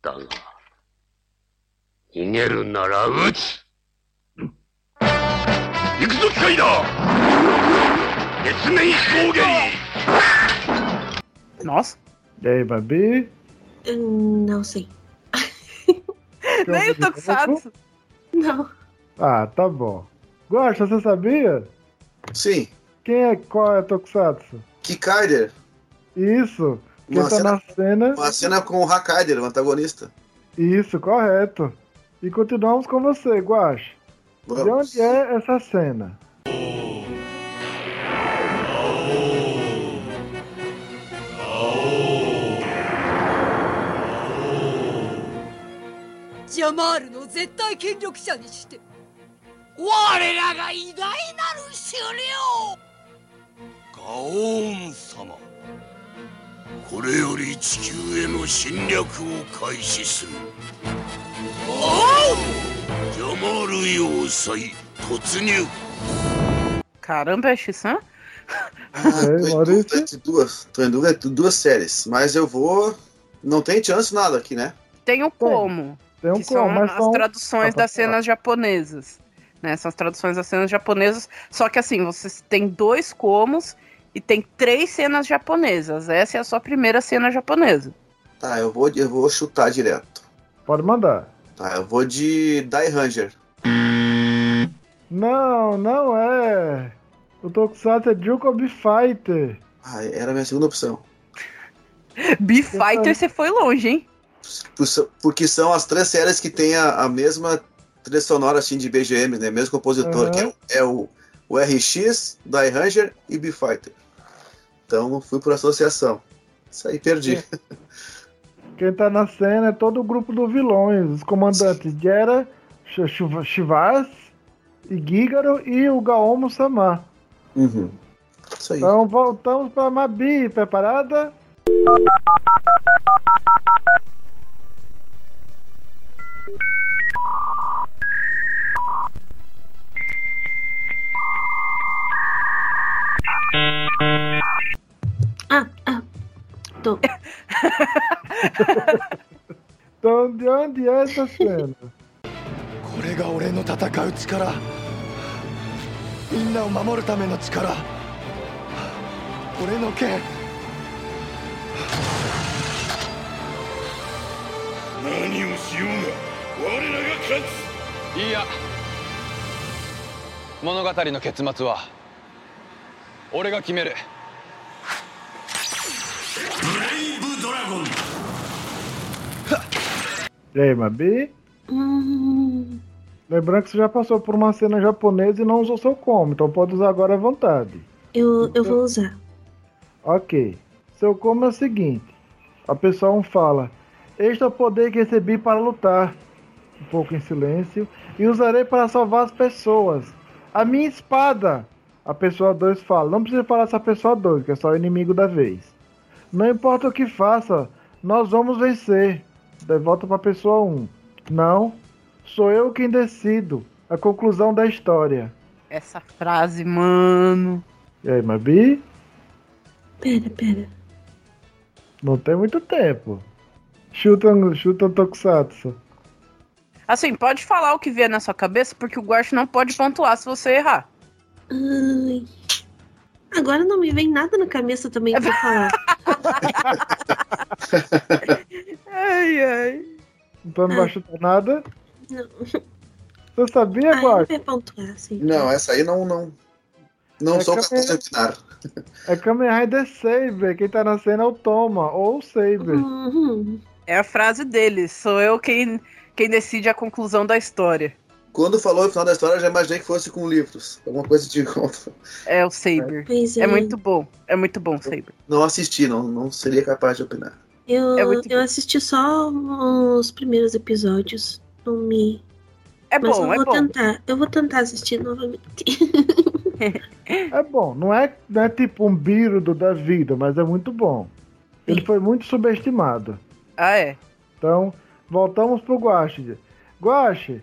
だが、逃げるなら撃つ行くぞ機械だ月面飛行ナスレイバビうん、ナオセイ。Nem o Tokusatsu. ビ Sim. Quem é qual é Tokusatsu? Kikaider. Isso. Quem Uma tá cena- na cena. Uma cena com o Hakaider, o antagonista. Isso, correto. E continuamos com você, Guache. De Vamos. onde é essa cena? ジャマールの絶対権力者にして 我らが偉大なる終了ガオーン様これより地球への侵略を開始するジャマール要塞突入 Caramba, é X-San? Ah, tô, em dúvida entre duas, tô em dúvida entre duas séries. Mas eu vou. Não tem chance nada aqui, né? Tem o como. Tem um que são como, mas as são- traduções Ah, das pode falar. cenas japonesas. Né? São as traduções das cenas japonesas. Só que assim, você tem dois comos e tem três cenas japonesas. Essa é a sua primeira cena japonesa. Tá, eu vou, eu vou chutar direto. Pode mandar. Tá, eu vou de Die Ranger. Não, não é. O Tokusatsu é Jukobi Fighter. Ah, era a minha segunda opção. B-Fighter, você foi longe, hein? Porque são as três séries que têm a, a mesma trilha sonora assim, de BGM, né? Mesmo compositor, Aham. que é, o- é o, o RX, Die Ranger e B-Fighter. Então fui por associação. Isso aí, perdi. Quem tá na cena é todo o grupo dos vilões. Os comandantes Sh- Shivas, e Gigaro e o Gaomo Sama. Uhum. Isso aí. Então voltamos pra Mabi. Preparada? Ah, ah. Tô. Então, de onde é essa cena? これが俺の戦う力みんなを守るための力俺の剣何をしようが我らが勝ついいや物語の結末は俺が決めるブレイブドラゴン E aí, Mabi? Hum, Lembrando que você já passou por uma cena japonesa e não usou seu como, então pode usar agora à vontade. eu, eu vou usar. Ok. Seu como é o seguinte: a pessoa 1 fala, Este é o poder que recebi para lutar. Um pouco em silêncio. E usarei para salvar as pessoas. A minha espada. A pessoa 2 fala, não precisa falar essa pessoa 2, que é só o inimigo da vez. Não importa o que faça, nós vamos vencer. Daí volta para a pessoa 1. Não, sou eu quem decido. A conclusão da história. Essa frase, mano. E aí, Mabi? Pera, pera. Não tem muito tempo. Chuta, chuta Tokusatsu. Assim, pode falar o que vier na sua cabeça, porque o Guache não pode pontuar se você errar. Ai. Agora não me vem nada na cabeça também pra falar. Ai, ai. Então não vai chutar nada? Não. Você sabia, Ah, ele Guache? vai pontuar, sim. Não, essa aí não. Não, não É sou capaz opinar. É Kamen Rider Saber. Quem tá na cena é o Toma, ou o Saber. Uhum. É a frase dele. Sou eu quem, quem decide a conclusão da história. Quando falou o final da história, eu já imaginei que fosse com livros. Alguma coisa de conta. É o Saber. É. é. muito bom. É muito bom, Saber. Não assisti, não, não seria capaz de opinar. Eu, É eu assisti só os primeiros episódios. Não me. É Mas bom, eu é vou bom. tentar. Eu vou tentar assistir novamente. É bom, não é, não é tipo um bírodo da vida, mas é muito bom. Ele foi muito subestimado. Ah, é. Então, voltamos pro Guache. Guache,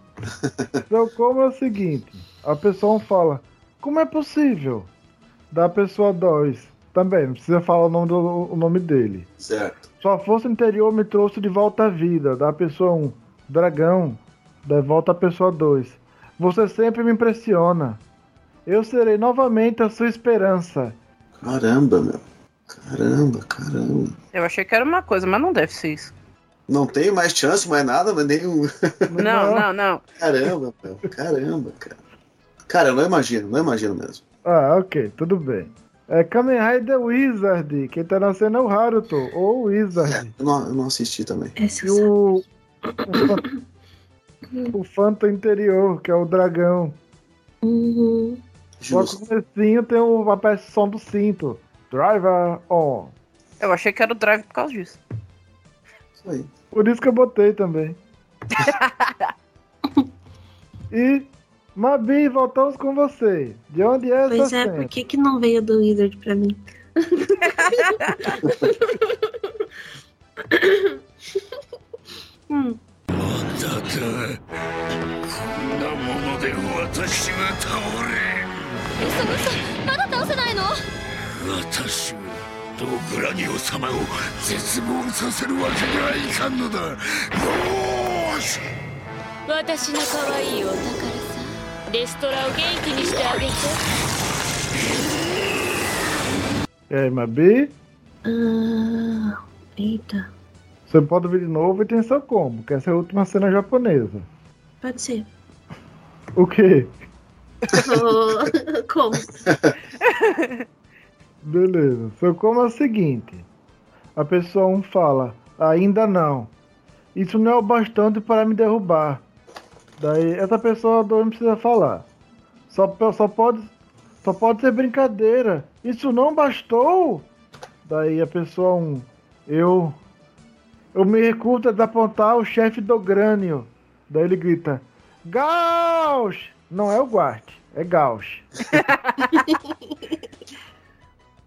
Seu como é o seguinte: a pessoa fala, como é possível? Da pessoa 2, também, não precisa falar o nome, do- o nome dele. Certo. Sua força interior me trouxe de volta à vida. Da pessoa 1, dragão. Da volta à pessoa 2. Você sempre me impressiona. Eu serei novamente a sua esperança. Caramba, meu. Caramba, caramba. Eu achei que era uma coisa, mas não deve ser isso. Não tenho mais chance, mais nada, mas nenhum. Não, não, não. Caramba, meu. Caramba, cara. Cara, eu não imagino, não imagino mesmo. Ah, ok, tudo bem. É Kamen Rider Wizard. Quem tá na cena é o Haruto, ou Wizard. Eu não, eu não assisti também. E o. O, Phantom interior, que é o dragão. Uhum. Logo no comecinho tem o, o som do cinto. Driver on. Eu achei que era o Drive por causa disso. Isso aí. Por isso que eu botei também. E, Mabi, voltamos com você. De onde é essa Pois é, cena? por que, que não veio do Wizard pra mim? hum. だってこんなもので私が倒れ嘘嘘まだ倒せないの私が ドグラニオ様を絶望させるわけにはいかんのだよーし私の可愛いお宝さレストラを元気にしてあげて E aí, Mabi? Ah, eita, Você pode vir de novo e tem seu combo, que essa é a última cena japonesa. pode ser. O quê? Oh, como? Beleza. Seu como é o seguinte: a pessoa 1 fala, ainda não. Isso não é o bastante para me derrubar. Daí essa pessoa 2 não precisa falar. Só, só pode só pode ser brincadeira. Isso não bastou? Daí a pessoa 1, eu eu me recuso a desapontar o chefe do Grânio. Daí ele grita: Gauss! Não é o Guart, é Gauss.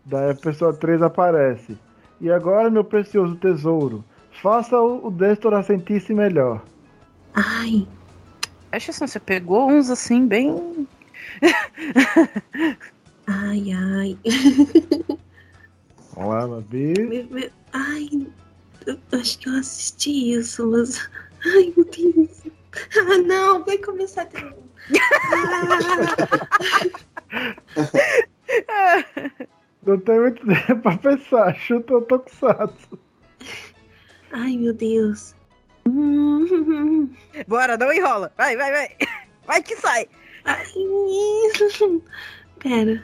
Daí a pessoa 3 aparece. E agora, meu precioso tesouro, faça o, o Destor sentir-se melhor. Ai. Acho assim, você pegou uns assim, bem. Ai, ai. Vamos lá, me- Ai, eu acho que eu assisti isso, mas. Ai, meu Deus. Ah, não, vai começar de novo. Não tem muito tempo pra pensar. Chuta o Tokusatsu. Ai, meu Deus. Bora, não enrola. Vai, vai, vai. Vai que sai. Ai, Pera.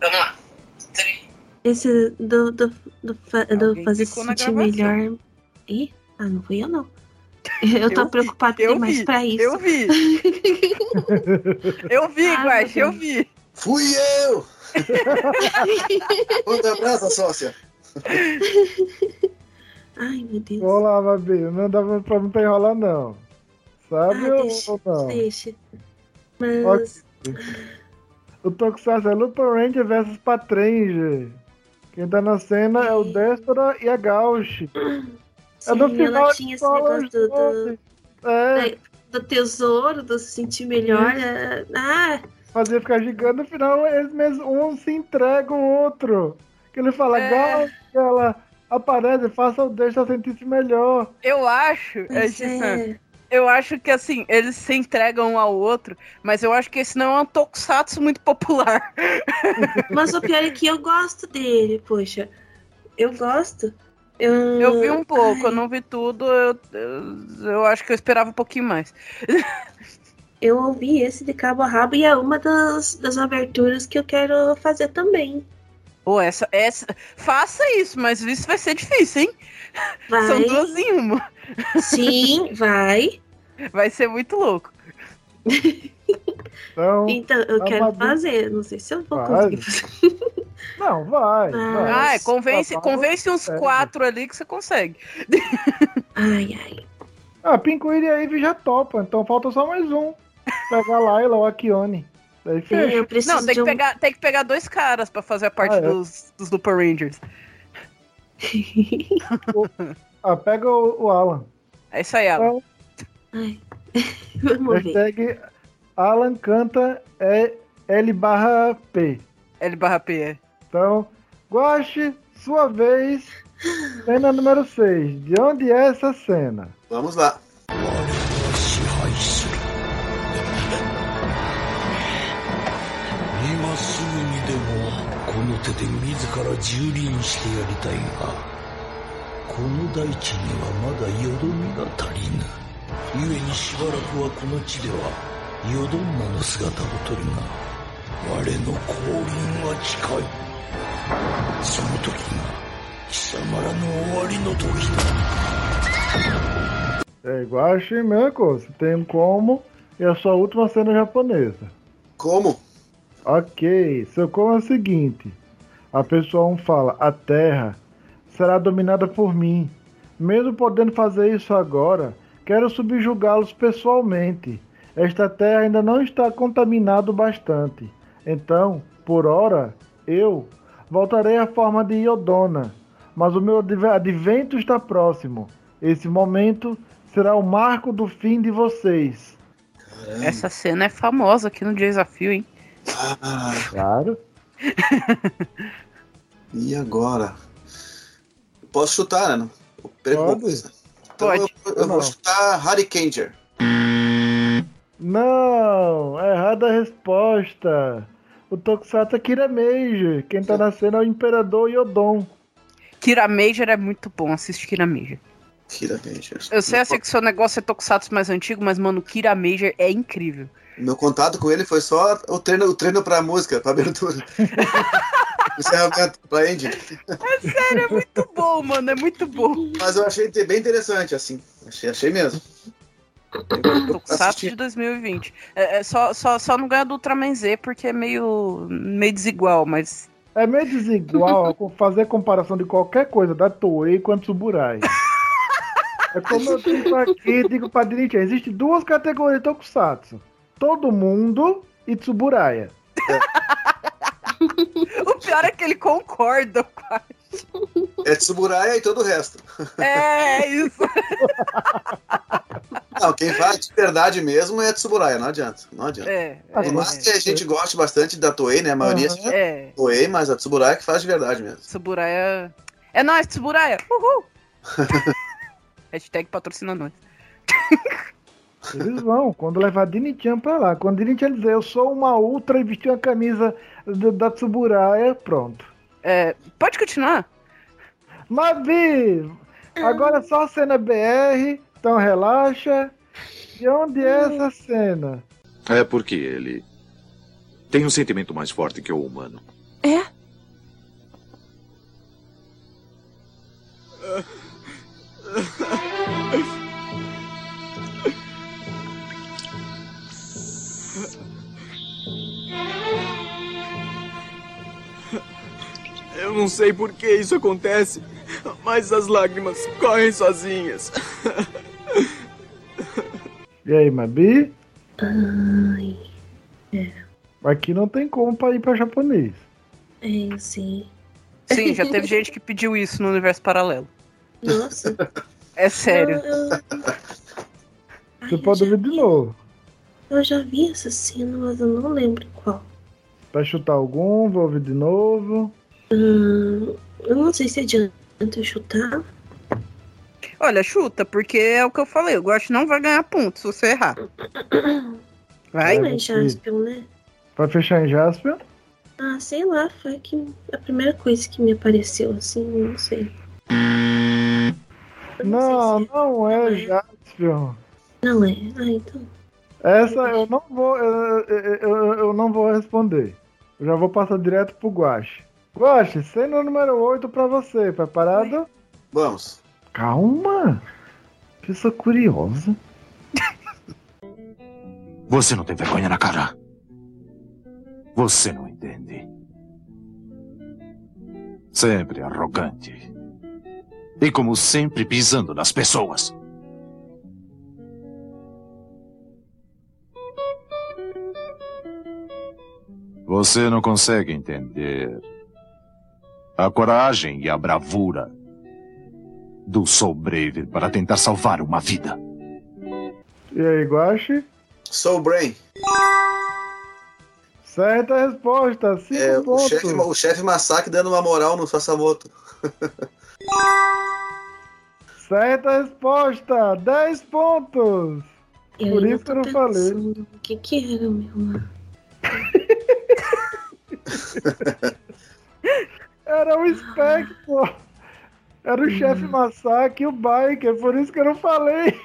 Vamos lá. Esse do, do, do, fa- do fazer se sentir melhor. Ih? Ah, não fui eu, não. Eu tô Eu vi, preocupada eu demais vi, pra isso. eu vi. Eu vi, Ah, Guache, eu vi. Fui eu! Manda abraço, sócia. Ai, meu Deus. Vamos lá, Mabi. Não dá pra não ter enrolar, não. Sabe Ah, ou, deixa, ou não? deixa. Mas. O Tokusatsu é Lupin Ranger versus Patranger. Quem tá na cena é o Destora e a Gauch. É do final ela de tinha esse negócio do, do, É, do tesouro, do se sentir melhor. é- Ah, fazer ficar gigante. No final, eles mesmos, um se entrega o outro. Que ele fala, É. Ela aparece, faça o Destora sentir-se melhor. Eu acho, é, tipo, é. eu acho que assim, eles se entregam um ao outro, mas eu acho que esse não é um tokusatsu muito popular. mas o pior é que eu gosto dele, poxa. Eu gosto. Eu, Eu vi um pouco, eu Ai, não vi tudo, eu, eu, eu acho que eu esperava um pouquinho mais. Eu ouvi esse de cabo a rabo e é uma das, das aberturas que eu quero fazer também. Pô, essa, essa. Faça isso, mas isso vai ser difícil, hein? Vai. São duas em uma. Sim, vai. Vai ser muito louco. Então, Então, eu a quero Babi- fazer. Não sei se eu vou Faz. conseguir fazer. não, vai. Mas- vai. Ah, convence, Papai convence uns consegue. quatro ali que você consegue. Ai, ai. Ah, Pincoíri e a Ivy já topa, então falta só mais um. Pegar a Laila ou a Kione. Fecha. eu preciso Não, tem de que, um. pegar, tem que pegar dois caras pra fazer a parte Ah, é? dos, dos Super Rangers. Ah, pega o, o Alan. É isso aí, Alan. Então, Ai. Vamos ver. hashtag Alan canta é L barra P. L barra P. é. Então, Guache, sua vez. Cena número 6. De onde é essa cena? Vamos lá. で自ら蹂躙してやりたいがこの大地にはまだよどみが足りぬ故にしばらくはこの地ではよどんなの姿をとるが我の降臨は近いその時が貴様らの終わりの時だ É, Guache, mesma coisa. Tem um como e a sua última cena japonesa. Como? Ok, seu como é o seguinte: a pessoa 1 fala, a terra será dominada por mim. Mesmo podendo fazer isso agora, Quero subjugá-los pessoalmente. Esta terra ainda não está contaminado bastante. Então, por hora, eu voltarei à forma de Iodona. Mas o meu adve- advento está próximo. Esse momento será o marco do fim de vocês. Essa cena é famosa aqui no desafio, hein? Ah, Claro. e agora? Posso chutar, né? Pergunta. Então Pode. eu, eu vou Não. chutar Harry Kanger. Não, errada a resposta. O Tokusatsu é Kira Major. Quem tá na cena é o Imperador Yodon. Kira Major é muito bom, assiste Kira Major. Kira Major. Eu sei assim que seu negócio é Tokusatsu mais antigo, mas, mano, Kira Major é incrível. Meu contato com ele foi só o treino, o treino pra música, pra abertura. o encerramento pra ending. É sério, é muito bom, mano, é muito bom. Mas eu achei bem interessante, assim. Achei, achei mesmo. Tokusatsu de 2020. É, é, só, só, só não ganha do Ultraman Z porque é meio, meio desigual, mas. É meio desigual fazer comparação de qualquer coisa da Toei com a Tsuburai. É como eu digo aqui, digo pra Dinichi, existe duas categorias de Tokusatsu. Todo mundo e Tsuburaya. o pior é que ele concorda com a... É Tsuburaya e todo o resto. É, isso. Não, quem faz de verdade mesmo é Tsuburaya, não adianta. Não adianta. É, Por mais que a gente goste bastante da Toei, né? A maioria Aham. É. Toei, mas a Tsuburaya que faz de verdade mesmo. Tsuburaya. É nóis, Tsuburaya! Uhul! Hashtag patrocina nós. Eles vão, quando levar Dinichan pra lá. Quando Dinichan dizer eu sou uma ultra e vestir uma camisa da, da Tsuburaya, pronto. É, pode continuar? Mavi, agora é só cena BR, então relaxa. E onde é essa cena? É porque ele tem um sentimento mais forte que o humano. Sei por que isso acontece, mas as lágrimas correm sozinhas. E aí, Mabi? Ai, Aqui não tem como pra ir pra japonês. é, eu sei. Sim, já teve gente que pediu isso no universo paralelo. Nossa. É sério. Eu, eu- Você pode ouvir de novo. eu já vi essa cena, mas eu não lembro qual. Vai chutar algum, vou ouvir de novo. Hum, eu não sei se adianta eu chutar. Olha, chuta, porque é o que eu falei. O Guache não vai ganhar ponto se você errar. Vai? Não é Jaspion, né? Vai fechar em Jaspion? Ah, sei lá, foi que a primeira coisa que me apareceu, assim, não sei. Não, não é Jaspion. Não é? Ah, então. Essa eu não vou, eu, eu, eu- eu não vou responder. Eu já vou passar direto pro Guache. Guache, cena número 8 pra você. Preparado? Vamos. Calma. Pessoa curiosa. Você não tem vergonha na cara. Você não entende. Sempre arrogante. E como sempre pisando nas pessoas. Você não consegue entender a coragem e a bravura do Soul Brave para tentar salvar uma vida. E aí, Guache? Soul Brain. Certa resposta. Cinco É, o pontos. chefe, o chefe Masaki dando uma moral no Sassamoto. Certa resposta. 10 pontos. Eu Por isso que eu não falei. O que que era, meu? Era o Spectre. Era o chefe Masaki e o Biker. Por isso que eu não falei.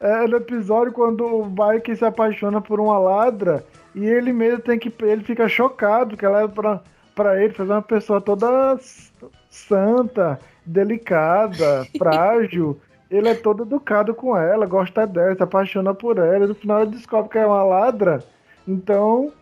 É no episódio quando o Biker se apaixona por uma ladra e ele mesmo tem que. Ele fica chocado que ela é pra, pra ele fazer uma pessoa toda santa, delicada, frágil. Ele é todo educado com ela, gosta dela, se apaixona por ela. E no final ele descobre que é uma ladra. Então,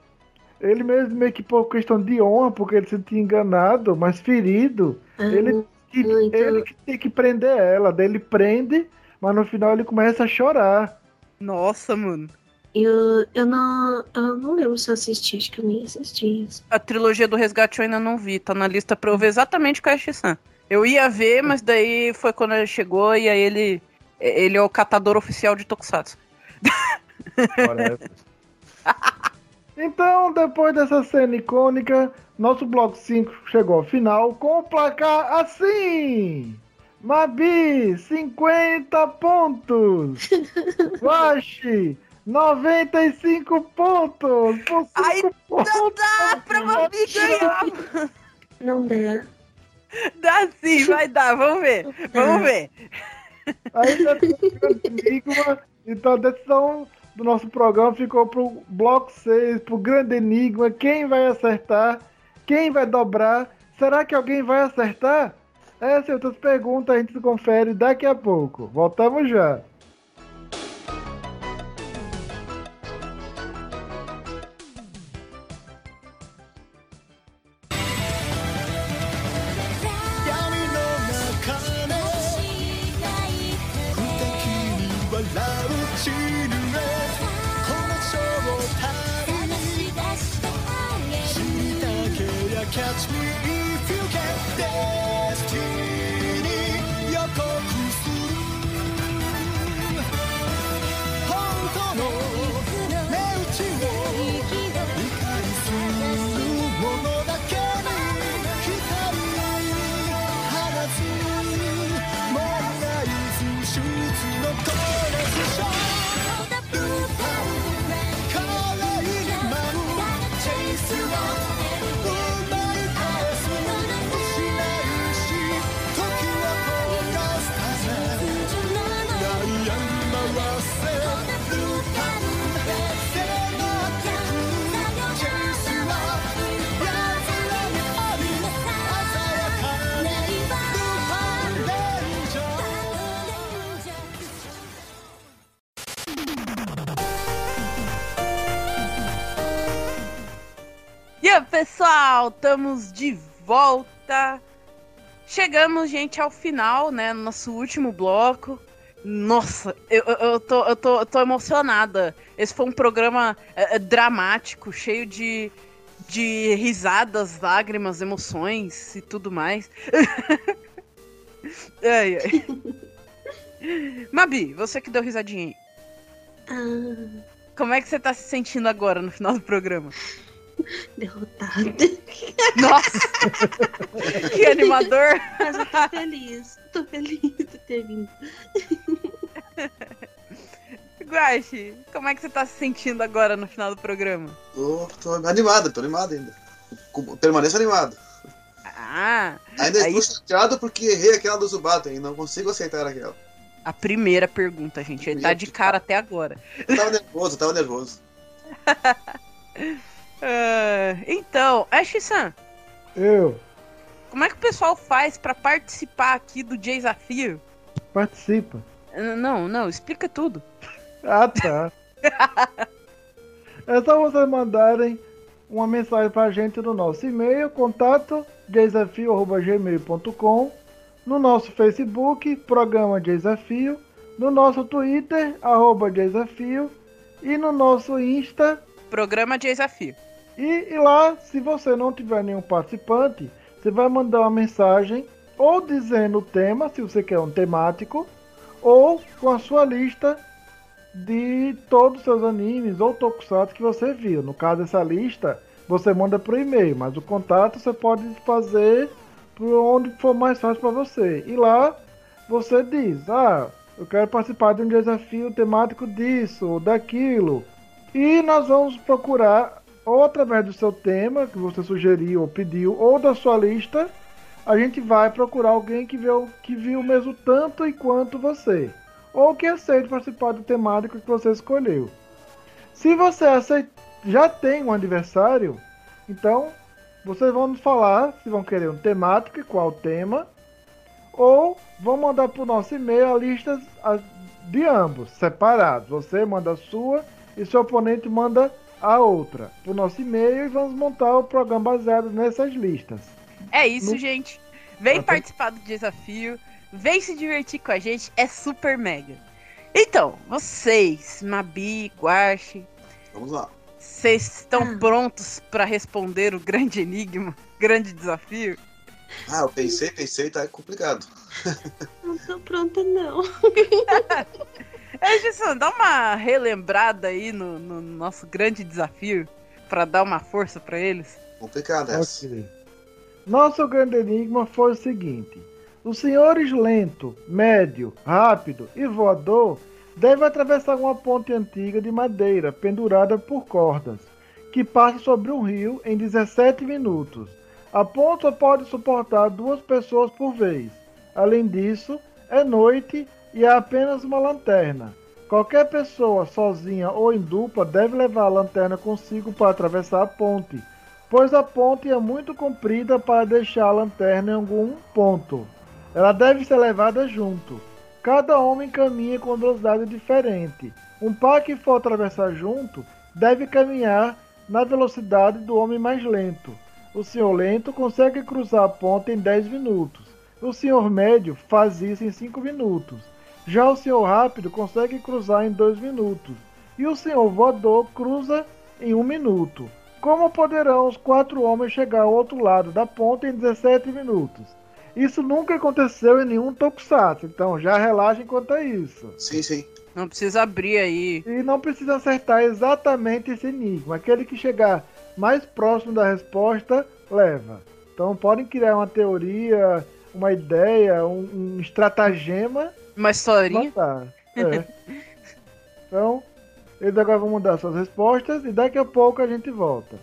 ele mesmo meio que por questão de honra, porque ele se sentia enganado, mas ferido, ele que ele que tem que prender ela. Daí ele prende, mas no final ele começa a chorar. Nossa, mano. Eu, eu não. Eu não lembro se eu assisti, acho que eu nem assisti isso. A trilogia do Resgate eu ainda não vi. Tá na lista pra eu ver exatamente com a Ashi-san. Eu ia ver, mas daí foi quando ele chegou e aí ele. Ele é o catador oficial de Tokusatsu. Então, depois dessa cena icônica, nosso bloco 5 chegou ao final com o placar assim. Mabi, 50 pontos. Washi, 95 pontos. Por Ai, pontos. não dá pra Mabi ganhar. Não dá. Dá sim, vai dar, vamos ver. Vamos ver. Ainda tem o enigma. Então a decisão do nosso programa ficou pro bloco 6, pro grande enigma. Quem vai acertar? Quem vai dobrar? Será que alguém vai acertar? Essa e outras perguntas a gente confere daqui a pouco. Voltamos já. Pessoal, estamos de volta. Chegamos, gente, ao final, né? No nosso último bloco. Nossa, eu, eu, eu tô, eu, tô, eu tô emocionada. Esse foi um programa é, é, dramático, cheio de, de risadas, lágrimas, emoções e tudo mais. ai, ai. Mabi, você que deu risadinha aí. Ah, Como é que você tá se sentindo agora no final do programa? derrotada. Nossa! que animador! Mas eu tô feliz. Tô feliz de ter vindo. Guache, como é que você tá se sentindo agora no final do programa? Tô, tô animado, tô animado ainda. Permaneço animado. Ah, Ainda aí, estou chateado porque errei aquela do Zubato e não consigo aceitar aquela. a primeira pergunta, gente. Ele tá de cara até agora. Eu tava nervoso, eu tava nervoso. Ah, então, Ash-san, Eu como é que o pessoal faz pra participar aqui do desafio? participa. N- Não, não, explica tudo. Ah, tá. é só vocês mandarem uma mensagem pra gente no nosso e-mail, contato desafio.gmail.com, no nosso Facebook, Programa Desafio, no nosso Twitter, arroba Desafio, e no nosso Insta. Programa Desafio. E, e lá, se você não tiver nenhum participante, você vai mandar uma mensagem ou dizendo o tema, se você quer um temático, ou com a sua lista de todos os seus animes ou tokusatsu que você viu. No caso, essa lista você manda por e-mail, mas o contato você pode fazer por onde for mais fácil para você. E lá você diz: Ah, eu quero participar de um desafio temático disso ou daquilo. E nós vamos procurar, ou através do seu tema que você sugeriu ou pediu, ou da sua lista, a gente vai procurar alguém que viu, que viu mesmo tanto e quanto você. Ou que aceite participar do temático que você escolheu. Se você aceit- já tem um aniversário, então vocês vão nos falar se vão querer um temático e qual tema. Ou vão mandar para o nosso e-mail a lista de ambos, separados. Você manda a sua e seu oponente manda outra para o nosso e-mail e vamos montar o programa baseado nessas listas. É isso, No- gente. Vem participar do desafio, vem se divertir com a gente, é super mega. Então, vocês, Mabi, Guache, Vamos lá. vocês estão prontos pra responder o grande enigma, grande desafio? Ah, eu pensei, pensei, tá complicado. Não tô pronta, não. É, dá uma relembrada aí no, no nosso grande desafio pra dar uma força pra eles. Complicado essa. Ok. Nosso grande enigma foi o seguinte: os senhores lento, médio, rápido e voador devem atravessar uma ponte antiga de madeira pendurada por cordas, que passa sobre um rio em 17 minutos. A ponte só pode suportar duas pessoas por vez. Além disso, é noite e há apenas uma lanterna. Qualquer pessoa sozinha ou em dupla deve levar a lanterna consigo para atravessar a ponte, pois a ponte é muito comprida para deixar a lanterna em algum ponto. Ela deve ser levada junto. Cada homem caminha com velocidade diferente. Um par que for atravessar junto deve caminhar na velocidade do homem mais lento. O senhor lento consegue cruzar a ponte em 10 minutos. O senhor médio faz isso em 5 minutos. Já o senhor rápido consegue cruzar em 2 minutos. E o senhor voador cruza em 1 minuto. Como poderão os quatro homens chegar ao outro lado da ponte em 17 minutos? Isso nunca aconteceu em nenhum Tokusatsu, então já relaxem quanto a isso. Sim, sim. Não precisa abrir aí. E não precisa acertar exatamente esse enigma. Aquele que chegar mais próximo da resposta, leva. Então podem criar uma teoria, uma ideia, um, um estratagema. Uma historinha. Matar. É. então, eles agora vão mudar suas respostas e daqui a pouco a gente volta.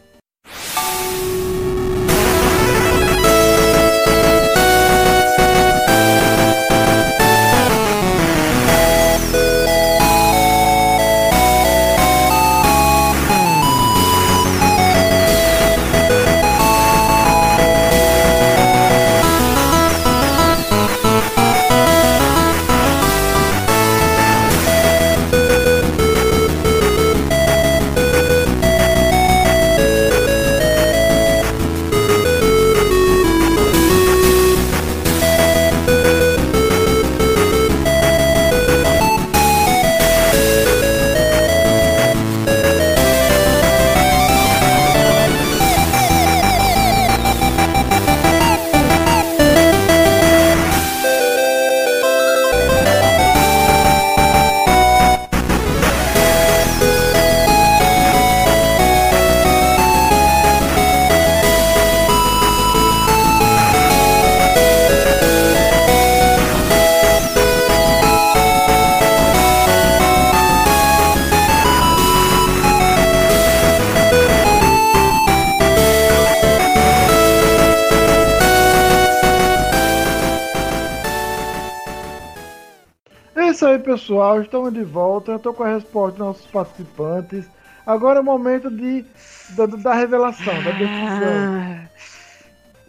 Pessoal. Estamos de volta. Eu tô com a resposta dos nossos participantes. Agora é o momento de, da, da revelação, da decisão.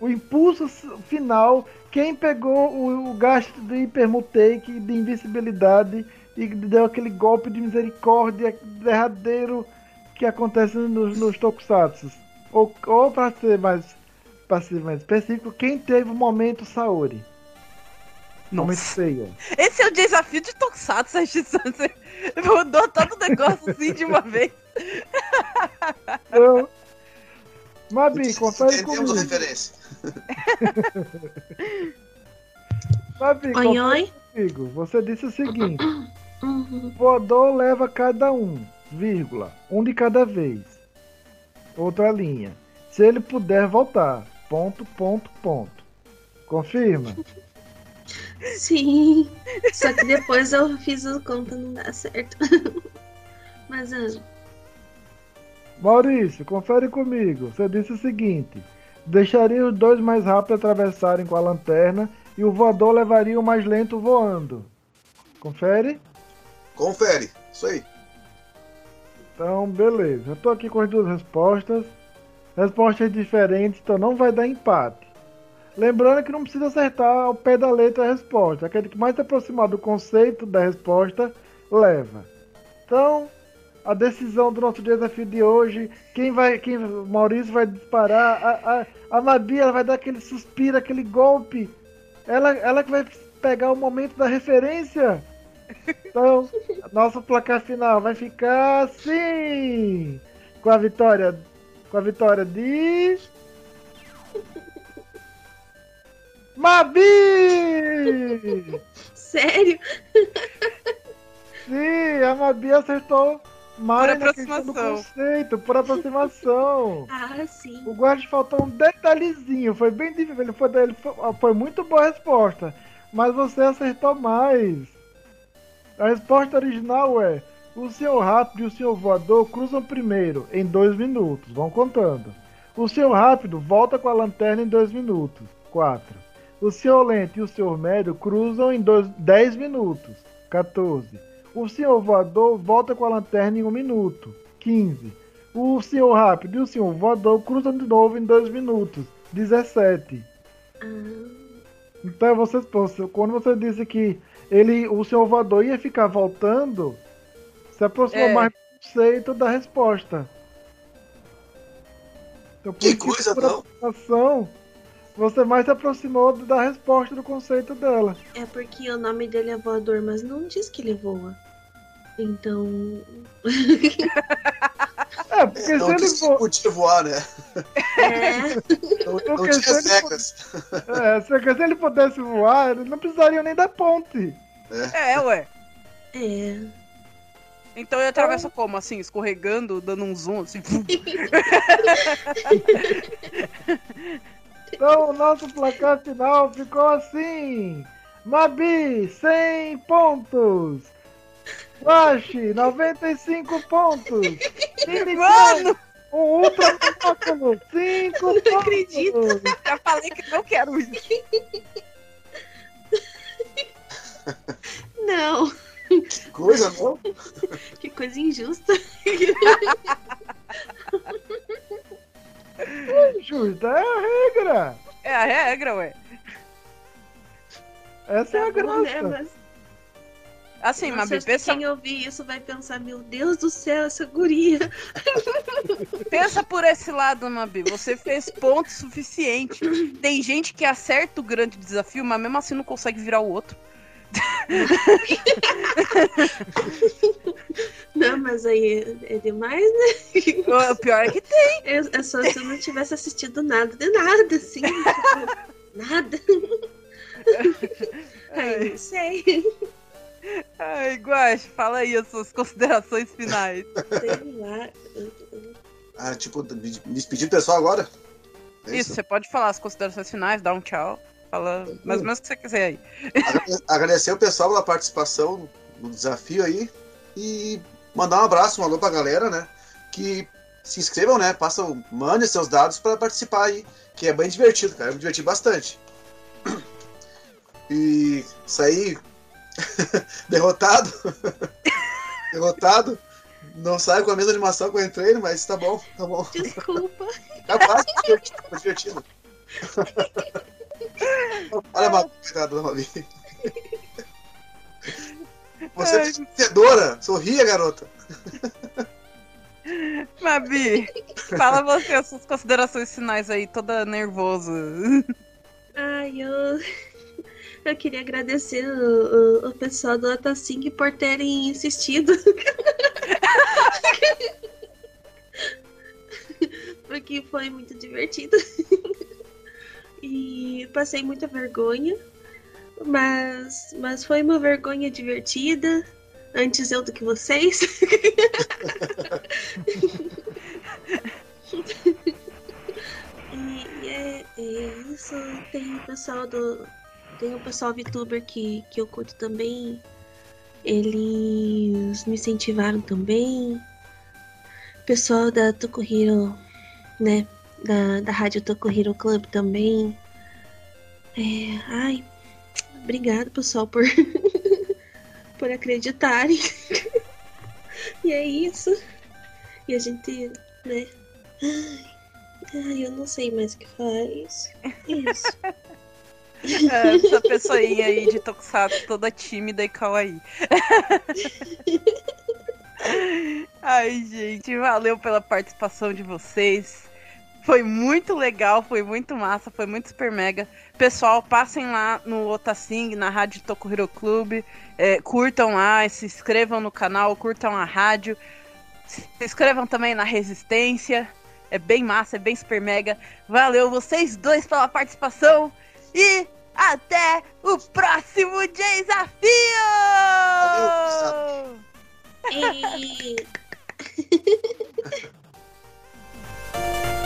O impulso final. Quem pegou o, o gasto de hipermutake, de invisibilidade e deu aquele golpe de misericórdia derradeiro que acontece nos, nos tokusatsu. Ou, ou para ser mais para ser mais específico, quem teve o momento Saori? Momento feia. Esse é o desafio de Tokusatsu, a Você mudou todo o negócio assim de uma vez. Eu... Mabi, confere Entendemos a comigo. referência. Mabi, Oi, confere oi. comigo. Você disse o seguinte: Uhum. voador leva cada um, vírgula, um de cada vez. Outra linha. Se ele puder voltar. Ponto, ponto, ponto. Confirma? Sim. Só que depois eu fiz a conta não dá certo. Mas ah, Maurício, confere comigo. Você disse o seguinte: deixaria os dois mais rápidos atravessarem com a lanterna e o voador levaria o mais lento voando. Confere? Confere. Isso aí. Então, beleza. Eu tô aqui com as duas respostas. Respostas diferentes, então não vai dar empate. Lembrando que não precisa acertar ao pé da letra a resposta. Aquele que mais se aproximar do conceito da resposta leva. Então, a decisão do nosso desafio de hoje. Quem vai. Quem, o Maurício vai disparar. A, a, a Mabi ela vai dar aquele suspiro, aquele golpe. Ela, ela que vai pegar o momento da referência. Então, nosso placar final vai ficar assim. Com a vitória. Com a vitória de. Mabi! Sério? Sim, a Mabi acertou mais Por na questão do aproximação. conceito, por aproximação. Ah, sim. O guarda faltou um detalhezinho, foi bem difícil, ele foi, ele foi, foi muito boa a resposta, mas você acertou mais. A resposta original é: o senhor rápido e o senhor voador cruzam primeiro, em dois minutos, vão contando. O senhor rápido volta com a lanterna em dois minutos, 4. O senhor lento e o senhor médio cruzam em dois, 10 minutos, 14. O senhor voador volta com a lanterna em um minuto, 15. O senhor rápido e o senhor voador cruzam de novo em 2 minutos, 17. Então vocês, você- quando você disse que ele, o senhor voador ia ficar voltando, se aproximou É. mais do conceito da resposta. Então, por Que coisa, não? Você mais se aproximou da resposta do conceito dela. É porque o nome dele é voador, mas não diz que ele voa. Então. É, porque Não se ele for. podia voar, né? É. Não, não Porque tinha se ele. É, se se ele pudesse voar, ele não precisaria nem da ponte. É, ué. É. Então ele atravessa como? Assim, escorregando, dando um zoom, assim. Então o nosso placar final ficou assim: Mabi, 100 pontos. Washi, 95 pontos. Mano! Um ultra monóculo, 5 pontos. Não acredito. Já falei que não quero isso. Não. Que coisa, não? Que coisa injusta. Justa, é a regra. É a regra, ué. Essa é a Tá bom, né, graça. mas- Assim, que pensa, quem ouvir isso vai pensar, meu Deus do céu, essa guria. pensa por esse lado, Mabi. Você fez ponto suficiente. Tem gente que acerta o grande desafio, mas mesmo assim não consegue virar o outro. Não, mas aí é, é demais, né? O pior é que tem. É, é só se eu não tivesse assistido nada de nada, assim. tipo, nada. Ai, não sei. Ai, Guache, fala aí as suas considerações finais. Sei lá. Ah, tipo, me despedir do pessoal agora? É Isso, você pode falar as considerações finais, dar um tchau. Fala mais ou menos o que você quiser aí. Agrade- Agradecer o pessoal pela participação no desafio aí e mandar um abraço, um alô pra galera, né? Que se inscrevam, né? Passam, mandem seus dados pra participar aí, que é bem divertido, cara. Eu me diverti bastante. E sair derrotado. derrotado. Não saio com a mesma animação que eu entrei, mas tá bom, tá bom. Desculpa. Capaz, tá divertido, tá divertido. Olha a Mabi, coitada da Mabi. Você é vencedora! Sorria, garota! Mabi, fala você as suas considerações finais aí, toda nervosa. Ai, eu. Eu queria agradecer o, o, o pessoal do Otacing por terem insistido. Porque foi muito divertido. E passei muita vergonha. Mas, mas foi uma vergonha divertida. Antes eu do que vocês. E é, é isso. Tem o pessoal do. Tem o pessoal VTuber que, que eu curto também. Eles me incentivaram também. Pessoal da Tokuhiro, né? Da, da Rádio Tokuhiro Club também. É, ai, obrigado, pessoal, por, por acreditarem. e é isso. E a gente, né? Ai, ai, eu não sei mais o que faz. Isso. É, essa pessoinha aí de Tokusatsu toda tímida e kawaii. Ai, gente, valeu pela participação de vocês. Foi muito legal, foi muito massa, foi muito super mega. Pessoal, passem lá no Otacing, na Rádio Tokuhiro Clube. é, curtam lá, se inscrevam no canal, curtam a rádio. Se inscrevam também na Resistência. É bem massa, é bem super mega. Valeu vocês dois pela participação. E até o próximo desafio! E...